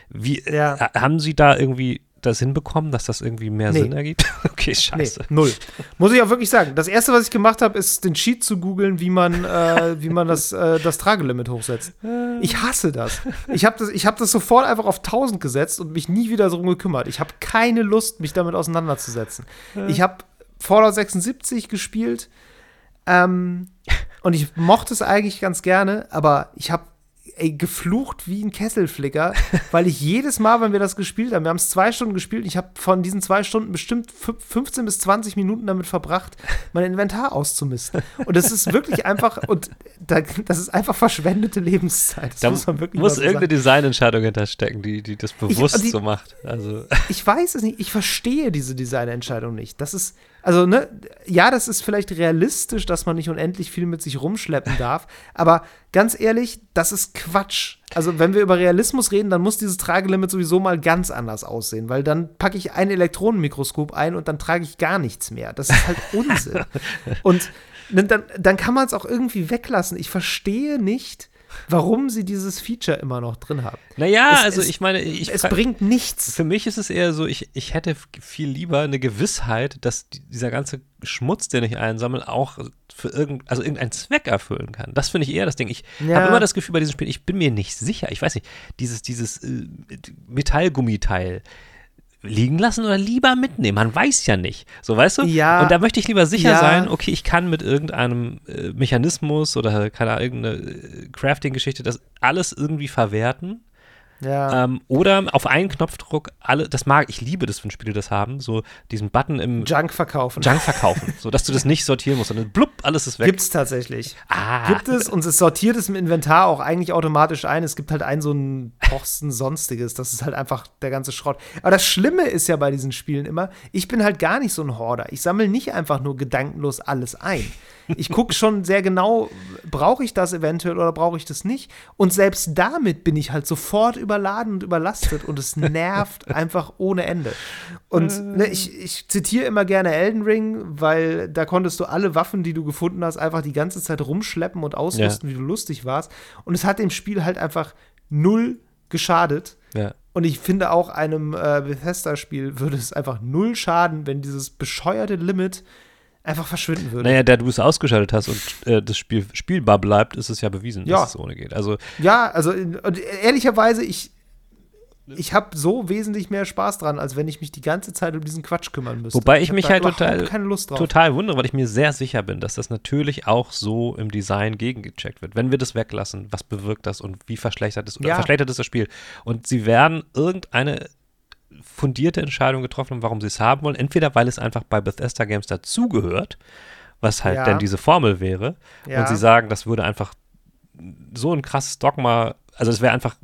Wie, Ja. äh, haben Sie da irgendwie das hinbekommen, dass das irgendwie mehr Nee. Sinn ergibt? <laughs> okay, scheiße. Nee, null. Muss ich auch wirklich sagen. Das erste, was ich gemacht habe, ist den Cheat zu googeln, wie man, äh, wie man das, äh, das Tragelimit hochsetzt. Ich hasse das. Ich habe das, ich hab das sofort einfach auf 1000 gesetzt und mich nie wieder darum gekümmert. Ich habe keine Lust, mich damit auseinanderzusetzen. Ich habe Fallout 76 gespielt ähm, und ich mochte es eigentlich ganz gerne, aber ich habe ey, geflucht wie ein Kesselflicker, <laughs> weil ich jedes Mal, wenn wir das gespielt haben, wir haben es zwei Stunden gespielt, ich habe von diesen zwei Stunden bestimmt fü- 15 bis 20 Minuten damit verbracht, <laughs> mein Inventar auszumisten. Und das ist wirklich einfach, und da, das ist einfach verschwendete Lebenszeit. Das Da muss man wirklich muss so irgendeine. Designentscheidung hinterstecken, die, die das bewusst die- so macht. Also, Ich weiß es nicht, ich verstehe diese Designentscheidung nicht. Das ist, also, ne, ja, das ist vielleicht realistisch, dass man nicht unendlich viel mit sich rumschleppen <laughs> darf, aber ganz ehrlich, das ist Quatsch. Also, wenn wir über Realismus reden, dann muss dieses Tragelimit sowieso mal ganz anders aussehen, weil dann packe ich ein Elektronenmikroskop ein und dann trage ich gar nichts mehr. Das ist halt Unsinn. <laughs> und dann, dann kann man es auch irgendwie weglassen. Ich verstehe nicht, warum sie dieses Feature immer noch drin haben. naja, Es- also es- ich meine, ich es bringt nichts. für mich ist es eher so, ich, ich hätte viel lieber eine Gewissheit, dass die, dieser ganze Schmutz, den ich einsammle, auch für irgend, also irgendeinen Zweck erfüllen kann. Das finde ich eher das Ding. Ich Ja. habe immer das Gefühl bei diesem Spiel, ich bin mir nicht sicher. Ich weiß nicht, dieses, dieses äh, Metallgummiteil liegen lassen oder lieber mitnehmen. Man weiß ja nicht. So, weißt du? Ja. Und da möchte ich lieber sicher Ja. sein, okay, ich kann mit irgendeinem äh, Mechanismus oder keine Ahnung, irgendeine äh, Crafting-Geschichte das alles irgendwie verwerten. Ja. Ähm, oder auf einen Knopfdruck alle, das mag, ich liebe das, wenn Spiele das haben, so diesen Button im Junk verkaufen. Junk verkaufen, so dass du das nicht sortieren musst, sondern blub, alles ist weg. Gibt's tatsächlich. ah, Gibt es und es sortiert es im Inventar auch eigentlich automatisch ein. Es gibt halt ein so ein Posten sonstiges. Das ist halt einfach der ganze Schrott. Aber das Schlimme ist ja bei diesen Spielen immer, ich bin halt gar nicht so ein Horder. Ich sammle nicht einfach nur gedankenlos alles ein. Ich gucke schon sehr genau, brauche ich das eventuell oder brauche ich das nicht? Und selbst damit bin ich halt sofort überladen und überlastet und es nervt <laughs> einfach ohne Ende. Und ne, ich, ich zitiere immer gerne Elden Ring, weil da konntest du alle Waffen, die du gefunden hast, einfach die ganze Zeit rumschleppen und ausrüsten, wie du lustig warst. Und es hat dem Spiel halt einfach null geschadet. ja. Und ich finde auch einem äh, Bethesda-Spiel würde es einfach null schaden, wenn dieses bescheuerte Limit einfach verschwinden würde. Naja, da du es ausgeschaltet hast und äh, das Spiel spielbar bleibt, ist es ja bewiesen, Ja. dass es ohne geht. Also, Ja, also und ehrlicherweise, ich ich habe so wesentlich mehr Spaß dran, als wenn ich mich die ganze Zeit um diesen Quatsch kümmern müsste. Wobei ich, hab mich halt total, keine Lust drauf. total wundere, weil ich mir sehr sicher bin, dass das natürlich auch so im Design gegengecheckt wird. Wenn wir das weglassen, was bewirkt das und wie verschlechtert es oder Ja. verschlechtert ist das Spiel? Und sie werden irgendeine fundierte Entscheidung getroffen haben, warum sie es haben wollen. Entweder weil es einfach bei Bethesda Games dazugehört, was halt Ja. denn diese Formel wäre, Ja. und sie sagen, das würde einfach so ein krasses Dogma, also es wäre einfach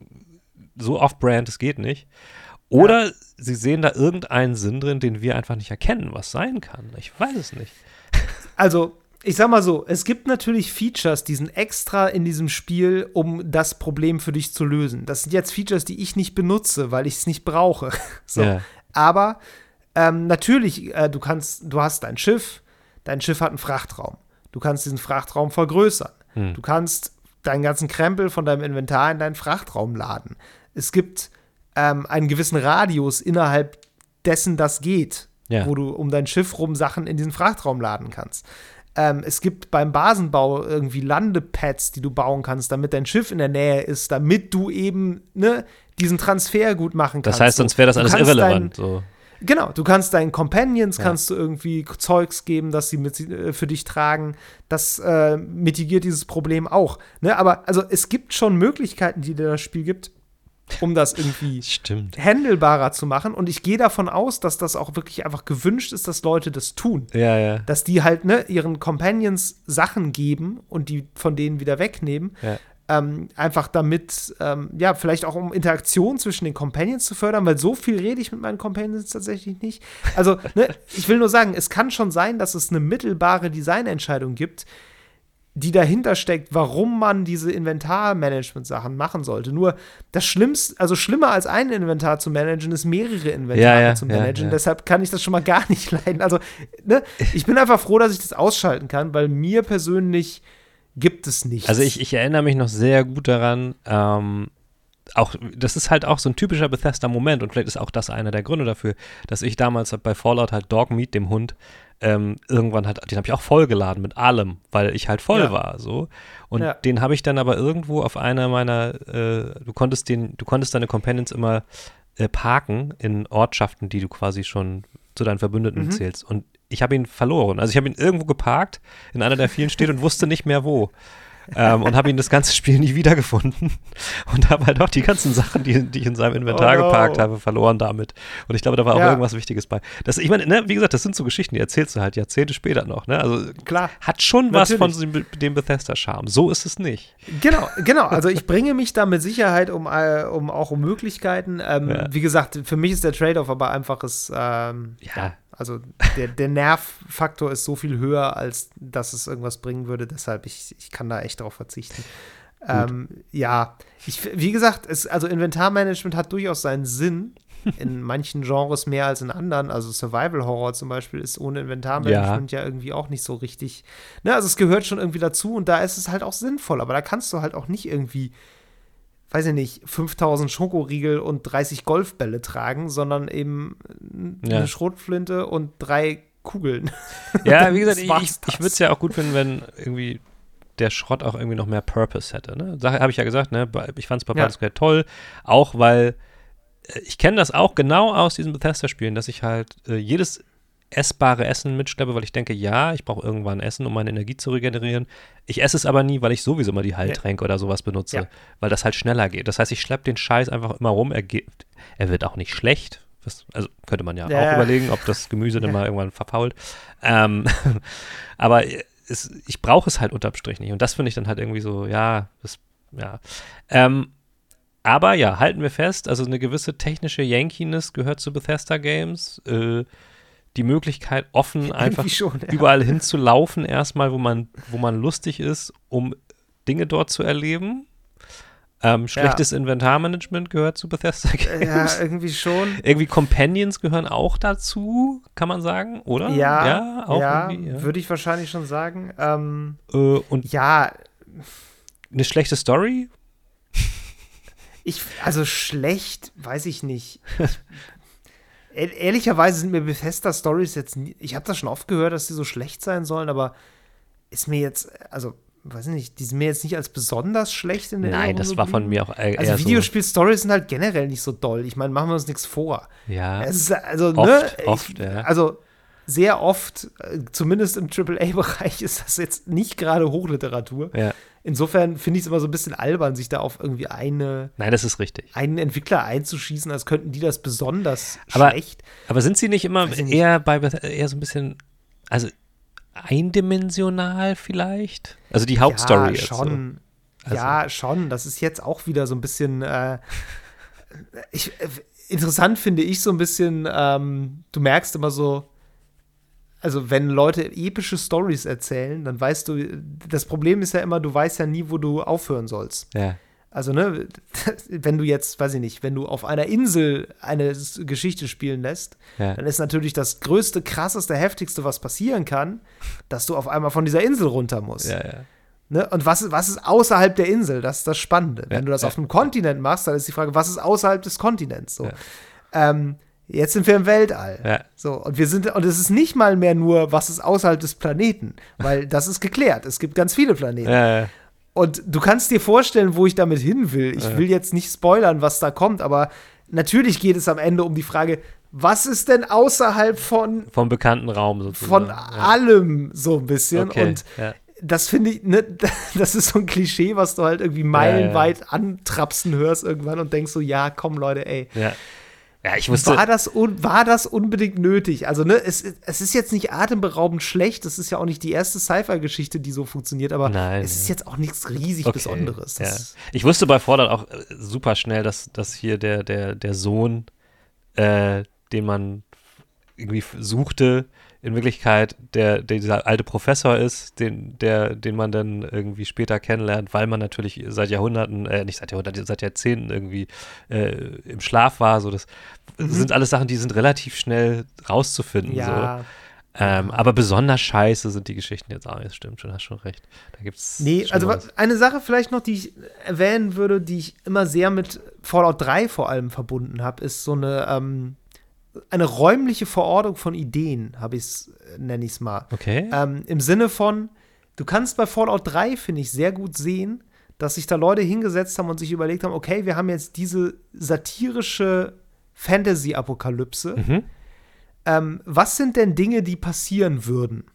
so off-brand, es geht nicht. Oder sie sehen da irgendeinen Sinn drin, den wir einfach nicht erkennen, was sein kann. Ich weiß es nicht. Also, ich sag mal so, es gibt natürlich Features, die sind extra in diesem Spiel, um das Problem für dich zu lösen. Das sind jetzt Features, die ich nicht benutze, weil ich es nicht brauche. <laughs> so. Ja. Aber ähm, natürlich, äh, du kannst, du hast dein Schiff, dein Schiff hat einen Frachtraum. Du kannst diesen Frachtraum vergrößern. Hm. Du kannst deinen ganzen Krempel von deinem Inventar in deinen Frachtraum laden. Es gibt ähm, einen gewissen Radius innerhalb dessen, das geht, Ja. wo du um dein Schiff rum Sachen in diesen Frachtraum laden kannst. Ähm, es gibt beim Basenbau irgendwie Landepads, die du bauen kannst, damit dein Schiff in der Nähe ist, damit du eben ne, diesen Transfer gut machen kannst. Das heißt, sonst wäre das Du alles irrelevant. So. Genau, du kannst deinen Companions, Ja. kannst du irgendwie Zeugs geben, dass sie mit, äh, für dich tragen. Das äh, mitigiert dieses Problem auch. Ne? Aber also es gibt schon Möglichkeiten, die dir das Spiel gibt, um das irgendwie Stimmt. handelbarer zu machen. Und ich gehe davon aus, dass das auch wirklich einfach gewünscht ist, dass Leute das tun. Ja, ja. Dass die halt ne, ihren Companions Sachen geben und die von denen wieder wegnehmen. Ja. Ähm, einfach damit, ähm, ja, vielleicht auch um Interaktion zwischen den Companions zu fördern, weil so viel rede ich mit meinen Companions tatsächlich nicht. Also, ne, ich will nur sagen, es kann schon sein, dass es eine mittelbare Designentscheidung gibt, die dahinter steckt, warum man diese Inventarmanagement-Sachen machen sollte. Nur das Schlimmste, also schlimmer als ein Inventar zu managen, ist mehrere Inventare Ja, ja, zu managen. ja. Deshalb kann ich das schon mal gar <laughs> nicht leiden. Also, ne, ich bin einfach froh, dass ich das ausschalten kann, weil mir persönlich gibt es nichts. Also ich, ich erinnere mich noch sehr gut daran, ähm, auch, das ist halt auch so ein typischer Bethesda-Moment und vielleicht ist auch das einer der Gründe dafür, dass ich damals bei Fallout halt Dogmeat, dem Hund, ähm, irgendwann hat, den habe ich auch vollgeladen mit allem, weil ich halt voll Ja. war, so. Und Ja. den habe ich dann aber irgendwo auf einer meiner, äh, du konntest den, du konntest deine Companions immer äh, parken in Ortschaften, die du quasi schon zu deinen Verbündeten Mhm. zählst. Und ich habe ihn verloren. Also ich habe ihn irgendwo geparkt in einer der vielen Städte und wusste nicht mehr wo. Ähm, und habe ihn das ganze Spiel nie wiedergefunden. Und habe halt auch die ganzen Sachen, die, die ich in seinem Inventar Oh no. geparkt habe, verloren damit. Und ich glaube, da war auch Ja. irgendwas Wichtiges bei. Das, ich meine, ne, wie gesagt, das sind so Geschichten, die erzählst du halt Jahrzehnte später noch. Ne? Also Klar. hat schon was von Natürlich. dem, dem Bethesda-Charme. So ist es nicht. Genau, genau. Also ich bringe mich da mit Sicherheit um, äh, um auch um Möglichkeiten. Ähm, Ja. Wie gesagt, für mich ist der Trade-off aber einfach es, ähm, Ja. Also der, der Nervfaktor ist so viel höher, als dass es irgendwas bringen würde. Deshalb, ich, ich kann da echt drauf verzichten. Ähm, ja, ich, wie gesagt, es, also Inventarmanagement hat durchaus seinen Sinn. In <laughs> manchen Genres mehr als in anderen. Also Survival Horror zum Beispiel ist ohne Inventarmanagement ja. irgendwie auch nicht so richtig. Ne, also es gehört schon irgendwie dazu und da ist es halt auch sinnvoll. Aber da kannst du halt auch nicht irgendwie, weiß ich nicht, 5000 Schokoriegel und 30 Golfbälle tragen, sondern eben Ja. eine Schrotflinte und drei Kugeln. Ja, <laughs> wie gesagt, ich, ich, würde es ja auch gut finden, wenn irgendwie der Schrott auch irgendwie noch mehr Purpose hätte. Ne? Habe ich ja gesagt, ne? ich fand es bei Ja. Gate toll, auch weil äh, ich kenne das auch genau aus diesen Bethesda-Spielen, dass ich halt äh, jedes essbare Essen mitschleppe, weil ich denke, ja, ich brauche irgendwann Essen, um meine Energie zu regenerieren. Ich esse es aber nie, weil ich sowieso mal die Heiltränke oder sowas benutze, Ja. weil das halt schneller geht. Das heißt, ich schleppe den Scheiß einfach immer rum. Er, geht, er wird auch nicht schlecht. Was, also könnte man ja, Ja, auch ja. überlegen, ob das Gemüse dann Ja. mal irgendwann verfault. Ähm, <laughs> aber es, ich brauche es halt unterm Strich nicht. Und das finde ich dann halt irgendwie so, ja, das, ja. Ähm, aber ja, halten wir fest, also eine gewisse technische Yankiness gehört zu Bethesda Games. Äh, die Möglichkeit, offen <laughs> einfach schon, ja. überall hinzulaufen, erstmal, wo man, wo man lustig ist, um Dinge dort zu erleben. Ähm, schlechtes Inventarmanagement gehört zu Bethesda Games. Ja, <laughs> irgendwie schon. Irgendwie Companions gehören auch dazu, kann man sagen, oder? Ja, ja, auch ja, irgendwie. Ja. würde ich wahrscheinlich schon sagen. Ähm, Äh, und ja, eine schlechte Story? ich, also schlecht, weiß ich nicht. Ich, ehrlicherweise sind mir Bethesda-Stories jetzt nie, ich habe das schon oft gehört, dass die so schlecht sein sollen, aber ist mir jetzt, also weiß nicht, die sind mir jetzt nicht als besonders schlecht in der Nein, das war von mir auch eher Also so- Videospiel-Stories sind halt generell nicht so doll. Ich meine, machen wir uns nichts vor. Ja. Es ist also, Oft, ne, oft, ich, ja. Also sehr oft, äh, zumindest im AAA-Bereich, <laughs> ist das jetzt nicht gerade Hochliteratur. ja. Insofern finde ich es immer so ein bisschen albern, sich da auf irgendwie eine, Nein, das ist richtig. einen Entwickler einzuschießen, als könnten die das besonders Aber- schlecht. Aber sind sie nicht immer nicht. eher bei eher so ein bisschen, also eindimensional vielleicht? Also die Hauptstory ja, jetzt schon. Also- Ja, schon. Das ist jetzt auch wieder so ein bisschen. Äh, ich, äh, interessant finde ich so ein bisschen. Ähm, du merkst immer so. Also, wenn Leute epische Stories erzählen, dann weißt du, das Problem ist ja immer, du weißt ja nie, wo du aufhören sollst. Ja. Also, ne, <laughs> wenn du jetzt, weiß ich nicht, wenn du auf einer Insel eine Geschichte spielen lässt, Ja. dann ist natürlich das größte, krasseste, heftigste, was passieren kann, dass du auf einmal von dieser Insel runter musst. Ja, ja. Ne? Und was, was ist außerhalb der Insel? Das ist das Spannende. Wenn du das auf einem Kontinent machst, dann ist die Frage, was ist außerhalb des Kontinents? So. Ähm, jetzt sind wir im Weltall. Ja. So, und wir sind, und es ist nicht mal mehr nur, was ist außerhalb des Planeten, weil <laughs> das ist geklärt. Es gibt ganz viele Planeten. Ja, ja. Und du kannst dir vorstellen, wo ich damit hin will. Ich will jetzt nicht spoilern, was da kommt, aber natürlich geht es am Ende um die Frage, was ist denn außerhalb von, Vom bekannten Raum sozusagen. von allem so ein bisschen? Okay, Und das finde ich, ne, <laughs> das ist so ein Klischee, was du halt irgendwie meilenweit antrapsen hörst irgendwann und denkst so, ja, komm Leute, ey. Ja. Ja, ich wusste. War das, un war das unbedingt nötig? Also, ne, es, es ist jetzt nicht atemberaubend schlecht, das ist ja auch nicht die erste Sci-Fi-Geschichte, die so funktioniert, aber Nein, es ist jetzt auch nichts riesig Okay, Besonderes. Ja. Ich wusste bei Fallout auch äh, super schnell, dass, dass hier der, der, der Sohn, äh, den man irgendwie suchte, in Wirklichkeit der, der dieser alte Professor ist, den, der, den man dann irgendwie später kennenlernt, weil man natürlich seit Jahrhunderten, äh, nicht seit Jahrhunderten, seit Jahrzehnten irgendwie äh, im Schlaf war. So, das sind alles Sachen, die sind relativ schnell rauszufinden. So. Mhm. ja. Ähm, aber besonders scheiße sind die Geschichten jetzt auch. Das stimmt schon, hast schon recht. Da gibt's Nee, also was, eine Sache vielleicht noch, die ich erwähnen würde, die ich immer sehr mit Fallout 3 vor allem verbunden habe, ist so eine, ähm, eine räumliche Verortung von Ideen, habe ich es, nenne ich es mal. Okay. Ähm, Im Sinne von, du kannst bei Fallout 3, finde ich, sehr gut sehen, dass sich da Leute hingesetzt haben und sich überlegt haben, okay, wir haben jetzt diese satirische Fantasy-Apokalypse. mhm. Ähm, was sind denn Dinge, die passieren würden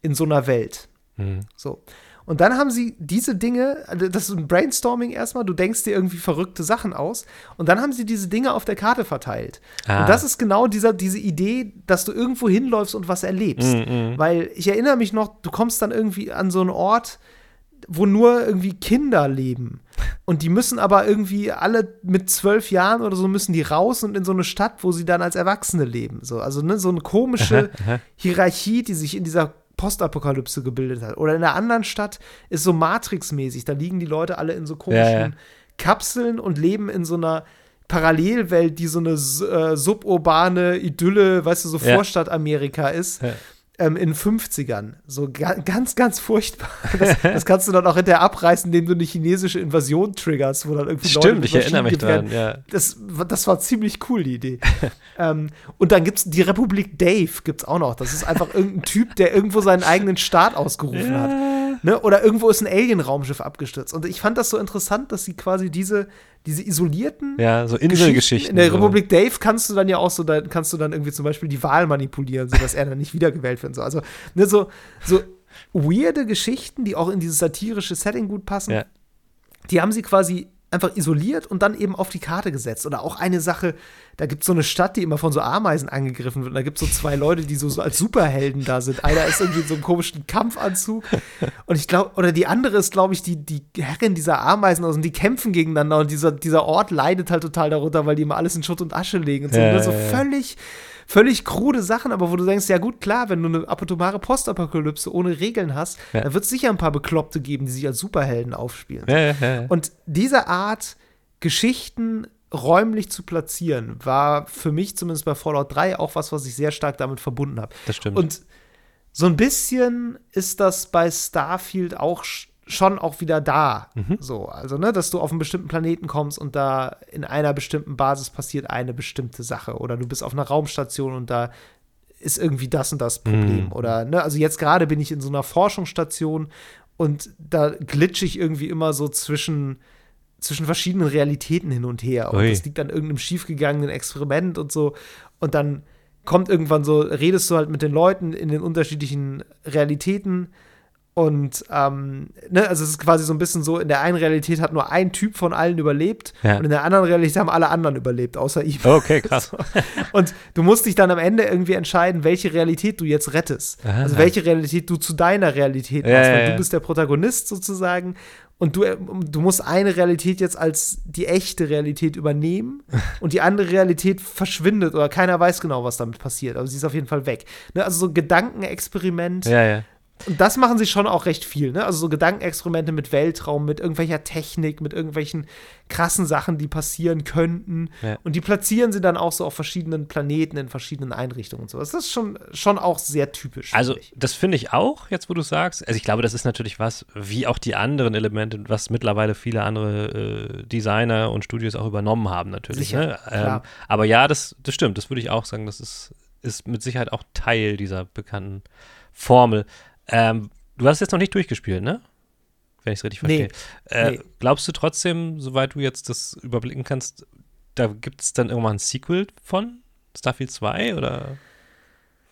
in so einer Welt? Mhm. So. Und dann haben sie diese Dinge, also das ist ein Brainstorming erstmal, du denkst dir irgendwie verrückte Sachen aus und dann haben sie diese Dinge auf der Karte verteilt. Ah. Und das ist genau dieser, diese Idee, dass du irgendwo hinläufst und was erlebst. Mhm, mhm. Weil ich erinnere mich noch, du kommst dann irgendwie an so einen Ort, wo nur irgendwie Kinder leben. Und die müssen aber irgendwie alle mit zwölf Jahren oder so müssen die raus und in so eine Stadt, wo sie dann als Erwachsene leben. So, also ne, so eine komische. Hierarchie, die sich in dieser Postapokalypse gebildet hat. Oder in einer anderen Stadt ist so Matrix-mäßig. Da liegen die Leute alle in so komischen Ja, ja. Kapseln und leben in so einer Parallelwelt, die so eine äh, suburbane Idylle, weißt du, so Ja. Vorstadt-Amerika ist. Ja. Ähm, in 50ern. So ga ganz, ganz furchtbar. <laughs> Das, das kannst du dann auch hinterher abreißen, indem du eine chinesische Invasion triggerst, wo dann irgendwie Stimmt, ich mit erinnere mich dran, ja. das, das war ziemlich cool, die Idee. <laughs> ähm, und dann gibt es die Republik Dave, gibt's auch noch. Das ist einfach irgendein Typ, der irgendwo seinen eigenen Staat ausgerufen hat. Ne? Oder irgendwo ist ein Alien-Raumschiff abgestürzt. Und ich fand das so interessant, dass sie quasi diese, diese isolierten Ja, so Geschichten Inselgeschichten. in der. Republik Dave kannst du dann ja auch so, da kannst du dann irgendwie zum Beispiel die Wahl manipulieren, sodass er dann nicht wiedergewählt wird. So. Also ne, so, so weirde Geschichten, die auch in dieses satirische Setting gut passen, Ja. die haben sie quasi einfach isoliert und dann eben auf die Karte gesetzt. Oder auch eine Sache, da gibt es so eine Stadt, die immer von so Ameisen angegriffen wird. Und da gibt es so zwei Leute, die so, so als Superhelden da sind. Einer ist irgendwie in so einem komischen Kampfanzug. Und ich glaube, oder die andere ist, glaube ich, die, die Herrin dieser Ameisen aus und die kämpfen gegeneinander. Und dieser, dieser Ort leidet halt total darunter, weil die immer alles in Schutt und Asche legen. Und so, Ja, ne? so ja, ja. Völlig. Krude Sachen, aber wo du denkst, ja gut, klar, wenn du eine atomare Postapokalypse ohne Regeln hast, Ja. dann wird es sicher ein paar Bekloppte geben, die sich als Superhelden aufspielen. Ja, ja. Und diese Art, Geschichten räumlich zu platzieren, war für mich zumindest bei Fallout 3 auch was, was ich sehr stark damit verbunden habe. das stimmt. Und so ein bisschen ist das bei Starfield auch schon auch wieder da. Mhm. So, also, ne, dass du auf einen bestimmten Planeten kommst und da in einer bestimmten Basis passiert eine bestimmte Sache. Oder du bist auf einer Raumstation und da ist irgendwie das und das Problem. Mhm. Oder, ne, also jetzt gerade bin ich in so einer Forschungsstation und da glitsche ich irgendwie immer so zwischen, zwischen verschiedenen Realitäten hin und her. Und Ui. das liegt an irgendeinem schiefgegangenen Experiment und so. Und dann kommt irgendwann so, redest du halt mit den Leuten in den unterschiedlichen Realitäten. Und ähm, ne, also es ist quasi so ein bisschen so, in der einen Realität hat nur ein Typ von allen überlebt Ja. und in der anderen Realität haben alle anderen überlebt, außer ihm. Okay, krass. <laughs> Und du musst dich dann am Ende irgendwie entscheiden, welche Realität du jetzt rettest. Aha. Also welche Realität du zu deiner Realität machst. Ja, weil ja. du bist der Protagonist sozusagen und du, du musst eine Realität jetzt als die echte Realität übernehmen <laughs> und die andere Realität verschwindet oder keiner weiß genau, was damit passiert. Aber sie ist auf jeden Fall weg. Ne? Also so ein Gedankenexperiment. Ja, ja. Und das machen sie schon auch recht viel, ne? Also so Gedankenexperimente mit Weltraum, mit irgendwelcher Technik, mit irgendwelchen krassen Sachen, die passieren könnten. Ja. Und die platzieren sie dann auch so auf verschiedenen Planeten, in verschiedenen Einrichtungen und so. Das ist schon, schon auch sehr typisch. Also, ich. das finde ich auch, jetzt wo du sagst. Also, ich glaube, das ist natürlich was, wie auch die anderen Elemente, was mittlerweile viele andere äh, Designer und Studios auch übernommen haben, natürlich. Sicher, ne? klar. aber ja, das, das stimmt. Das würde ich auch sagen. Das ist, ist mit Sicherheit auch Teil dieser bekannten Formel. Ähm, du hast jetzt noch nicht durchgespielt, ne? Wenn ich es richtig Nee. verstehe. Äh, Nee. Glaubst du trotzdem, soweit du jetzt das überblicken kannst, da gibt es dann irgendwann ein Sequel von Starfield 2 oder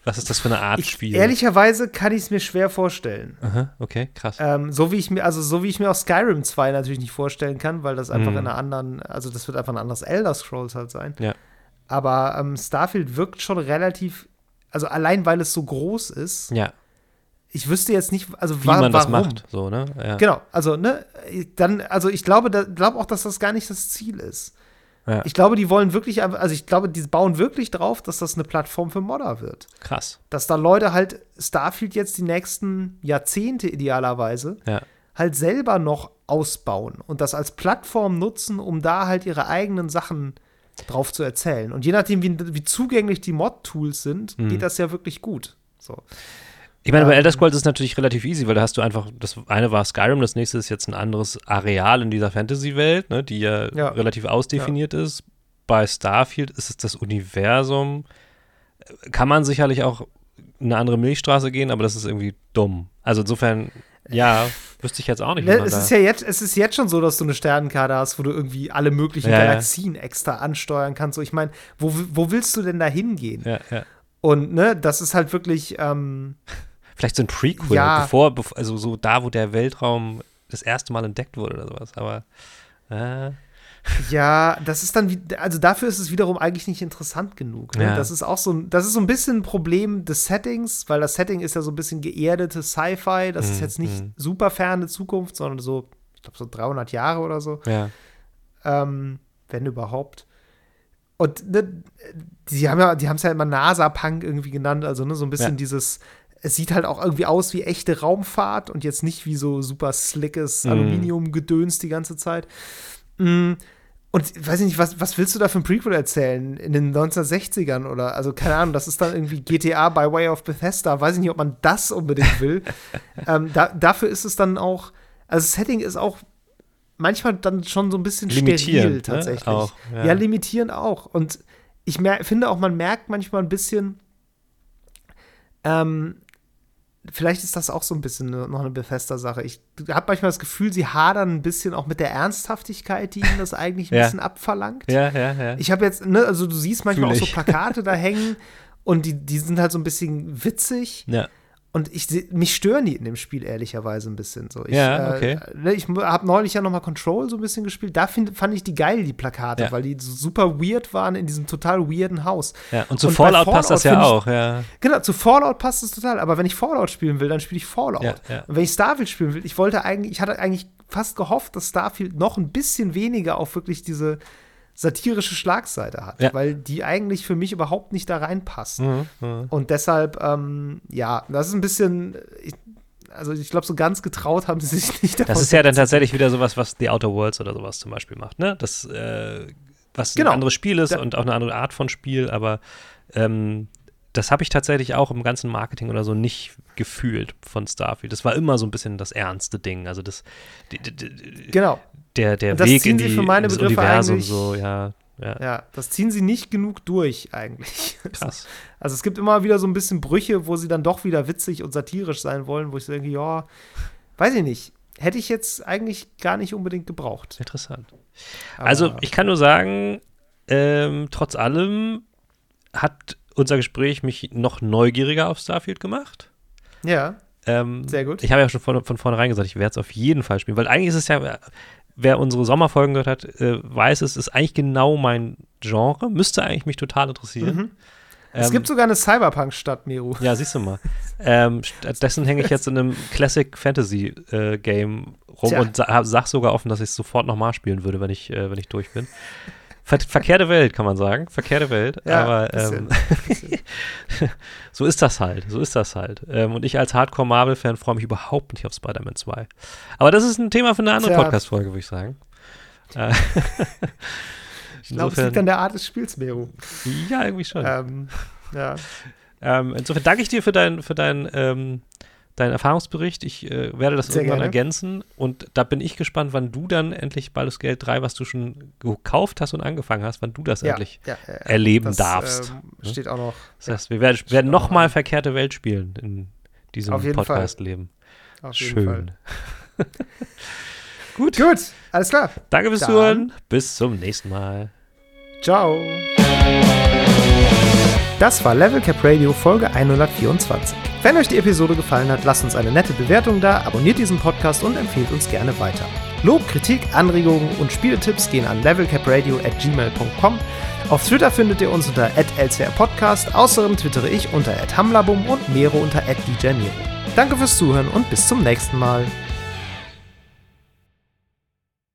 was ist das für eine Art Ich, Spiel? ehrlicherweise kann ich es mir schwer vorstellen. Aha, okay, krass. Ähm, so wie ich mir, also so wie ich mir auch Skyrim 2 natürlich nicht vorstellen kann, weil das einfach Mhm. in einer anderen, also das wird einfach ein anderes Elder Scrolls halt sein. Ja. Aber ähm, Starfield wirkt schon relativ, also allein weil es so groß ist, Ja, ich wüsste jetzt nicht, also wie wa man das warum. macht, so, ne? Ja. Genau, also ne, dann, also ich glaube, da, glaube auch, dass das gar nicht das Ziel ist. Ja. Ich glaube, die wollen wirklich, also ich glaube, die bauen wirklich drauf, dass das eine Plattform für Modder wird. Krass. Dass da Leute halt Starfield jetzt die nächsten Jahrzehnte idealerweise Ja. halt selber noch ausbauen und das als Plattform nutzen, um da halt ihre eigenen Sachen drauf zu erzählen. Und je nachdem, wie, wie zugänglich die Mod-Tools sind, Mhm. geht das ja wirklich gut. So. Ich meine, bei Ähm, Elder Scrolls ist es natürlich relativ easy, weil da hast du einfach, das eine war Skyrim, das nächste ist jetzt ein anderes Areal in dieser Fantasy-Welt, ne, die ja, Ja. relativ ausdefiniert ist. Bei Starfield ist es das Universum. Kann man sicherlich auch eine andere Milchstraße gehen, aber das ist irgendwie dumm. Also insofern, ja, <laughs> wüsste ich jetzt auch nicht, Ne, es, ist ja jetzt, es ist jetzt schon so, dass du eine Sternenkarte hast, wo du irgendwie alle möglichen Ja, ja. Galaxien extra ansteuern kannst. So, ich meine, wo, wo willst du denn da hingehen? ja, ja. Und ne, das ist halt wirklich, ähm, Vielleicht so ein Prequel, Ja. bevor, bev- also so da, wo der Weltraum das erste Mal entdeckt wurde oder sowas. Aber äh, ja, das ist dann, also dafür ist es wiederum eigentlich nicht interessant genug. Ne? Ja. Das ist auch so, ein- das ist so ein bisschen ein Problem des Settings, weil das Setting ist ja so ein bisschen geerdete Sci-Fi. Das ist Mhm, jetzt nicht mhm. super ferne Zukunft, sondern so, ich glaube, so 300 Jahre oder so. ja. ähm, wenn überhaupt. Und ne, die haben ja, die haben es ja immer NASA-Punk irgendwie genannt, also ne, so ein bisschen Ja. dieses, es sieht halt auch irgendwie aus wie echte Raumfahrt und jetzt nicht wie so super slickes Mhm. Aluminiumgedöns die ganze Zeit. Mm, Und ich weiß ich nicht, was, was willst du da für ein Prequel erzählen? In den 1960ern oder, also keine Ahnung, das ist dann irgendwie GTA by Way of Bethesda. Weiß ich nicht, ob man das unbedingt will. <laughs> ähm, da, dafür ist es dann auch, also das Setting ist auch manchmal dann schon so ein bisschen steril ne? tatsächlich. Auch, ja. ja. limitierend auch. Und ich finde auch, man merkt manchmal ein bisschen, ähm, vielleicht ist das auch so ein bisschen ne- noch eine Bethesda-Sache. Ich habe manchmal das Gefühl, sie hadern ein bisschen auch mit der Ernsthaftigkeit, die ihnen das eigentlich ein <laughs> Ja. bisschen abverlangt. Ja, ja, ja. Ich habe jetzt, ne, also du siehst manchmal Fühl auch so. Plakate da hängen und die, die sind halt so ein bisschen witzig. ja. Und ich mich stören die in dem Spiel ehrlicherweise ein bisschen so. Ich, Ja, okay. Äh, ich habe neulich ja noch mal Control so ein bisschen gespielt. Da find, fand ich die geil, die Plakate, Ja. weil die so super weird waren in diesem total weirden Haus. ja. Und zu Und bei Fallout, passt das ja Fallout auch, ja. Genau, zu Fallout passt es total. Aber wenn ich Fallout spielen will, dann spiele ich Fallout. Ja, ja. Und wenn ich Starfield spielen will, ich wollte eigentlich, ich hatte eigentlich fast gehofft, dass Starfield noch ein bisschen weniger auf wirklich diese satirische Schlagseite hat, Ja. weil die eigentlich für mich überhaupt nicht da reinpasst. Mhm, mhm. Und deshalb, ähm, ja, das ist ein bisschen, ich, also ich glaube, so ganz getraut haben sie sich <laughs> nicht. Das ist ja dann tatsächlich wieder sowas, was The Outer Worlds oder sowas zum Beispiel macht, ne? Das, äh, was Genau. ein anderes Spiel ist Da- und auch eine andere Art von Spiel, aber ähm, das habe ich tatsächlich auch im ganzen Marketing oder so nicht gefühlt von Starfield. Das war immer so ein bisschen das ernste Ding. Also das, die, die, die, Genau, der, der Weg in, sie die, für meine Begriffe Universum so, ja, ja, ja, das ziehen sie nicht genug durch eigentlich. krass. <laughs> Also es gibt immer wieder so ein bisschen Brüche, wo sie dann doch wieder witzig und satirisch sein wollen, wo ich denke, ja, weiß ich nicht. Hätte ich jetzt eigentlich gar nicht unbedingt gebraucht. Interessant. Aber Also, ich kann nur sagen, ähm, trotz allem hat unser Gespräch mich noch neugieriger auf Starfield gemacht. Ja, Ähm, Sehr gut. Ich habe ja schon von, von vornherein gesagt, ich werde es auf jeden Fall spielen, weil eigentlich ist es ja, wer unsere Sommerfolgen gehört hat, äh, weiß, es ist eigentlich genau mein Genre, müsste eigentlich mich total interessieren. Mhm. es Ähm, gibt sogar eine Cyberpunk-Stadt, Meru. Ja, siehst du mal. ähm, stattdessen hänge ich jetzt in einem Classic Fantasy äh, Game rum Tja. und sa sag sogar offen, dass ich es sofort nochmal spielen würde, wenn ich, äh, wenn ich durch bin. Ver verkehrte Welt, kann man sagen. Verkehrte Welt. Ja, aber bisschen, ähm, <laughs> so ist das halt. So ist das halt. Ähm, und ich als Hardcore-Marvel-Fan freue mich überhaupt nicht auf Spider-Man 2. Aber das ist ein Thema für eine andere. Podcast-Folge, würde ich sagen. Äh, <laughs> Ich glaube, es liegt an der Art des Spiels, Meru. ja, irgendwie schon. Ähm, ja. Ähm, insofern danke ich dir für, dein, für dein, ähm, deinen Erfahrungsbericht. Ich äh, werde das Sehr irgendwann gerne. ergänzen. Und da bin ich gespannt, wann du dann endlich Baldur's Gate 3, was du schon gekauft hast und angefangen hast, wann du das Ja, endlich ja, ja, erleben Das, darfst. Ähm, ne? steht auch noch. das heißt, wir werden, werden nochmal verkehrte Welt spielen in diesem. Podcast-Leben. Schön. <laughs> Gut. Gut, alles klar. Danke fürs Zuhören. Bis zum nächsten Mal. Ciao. Das war Level Cap Radio Folge 124. Wenn euch die Episode gefallen hat, lasst uns eine nette Bewertung da, abonniert diesen Podcast und empfehlt uns gerne weiter. Lob, Kritik, Anregungen und Spieltipps gehen an levelcapradio at gmail.com. Auf Twitter findet ihr uns unter @lcrpodcast. Außerdem twittere ich unter @hamlabum und Mero unter @djmero. Danke fürs Zuhören und bis zum nächsten Mal.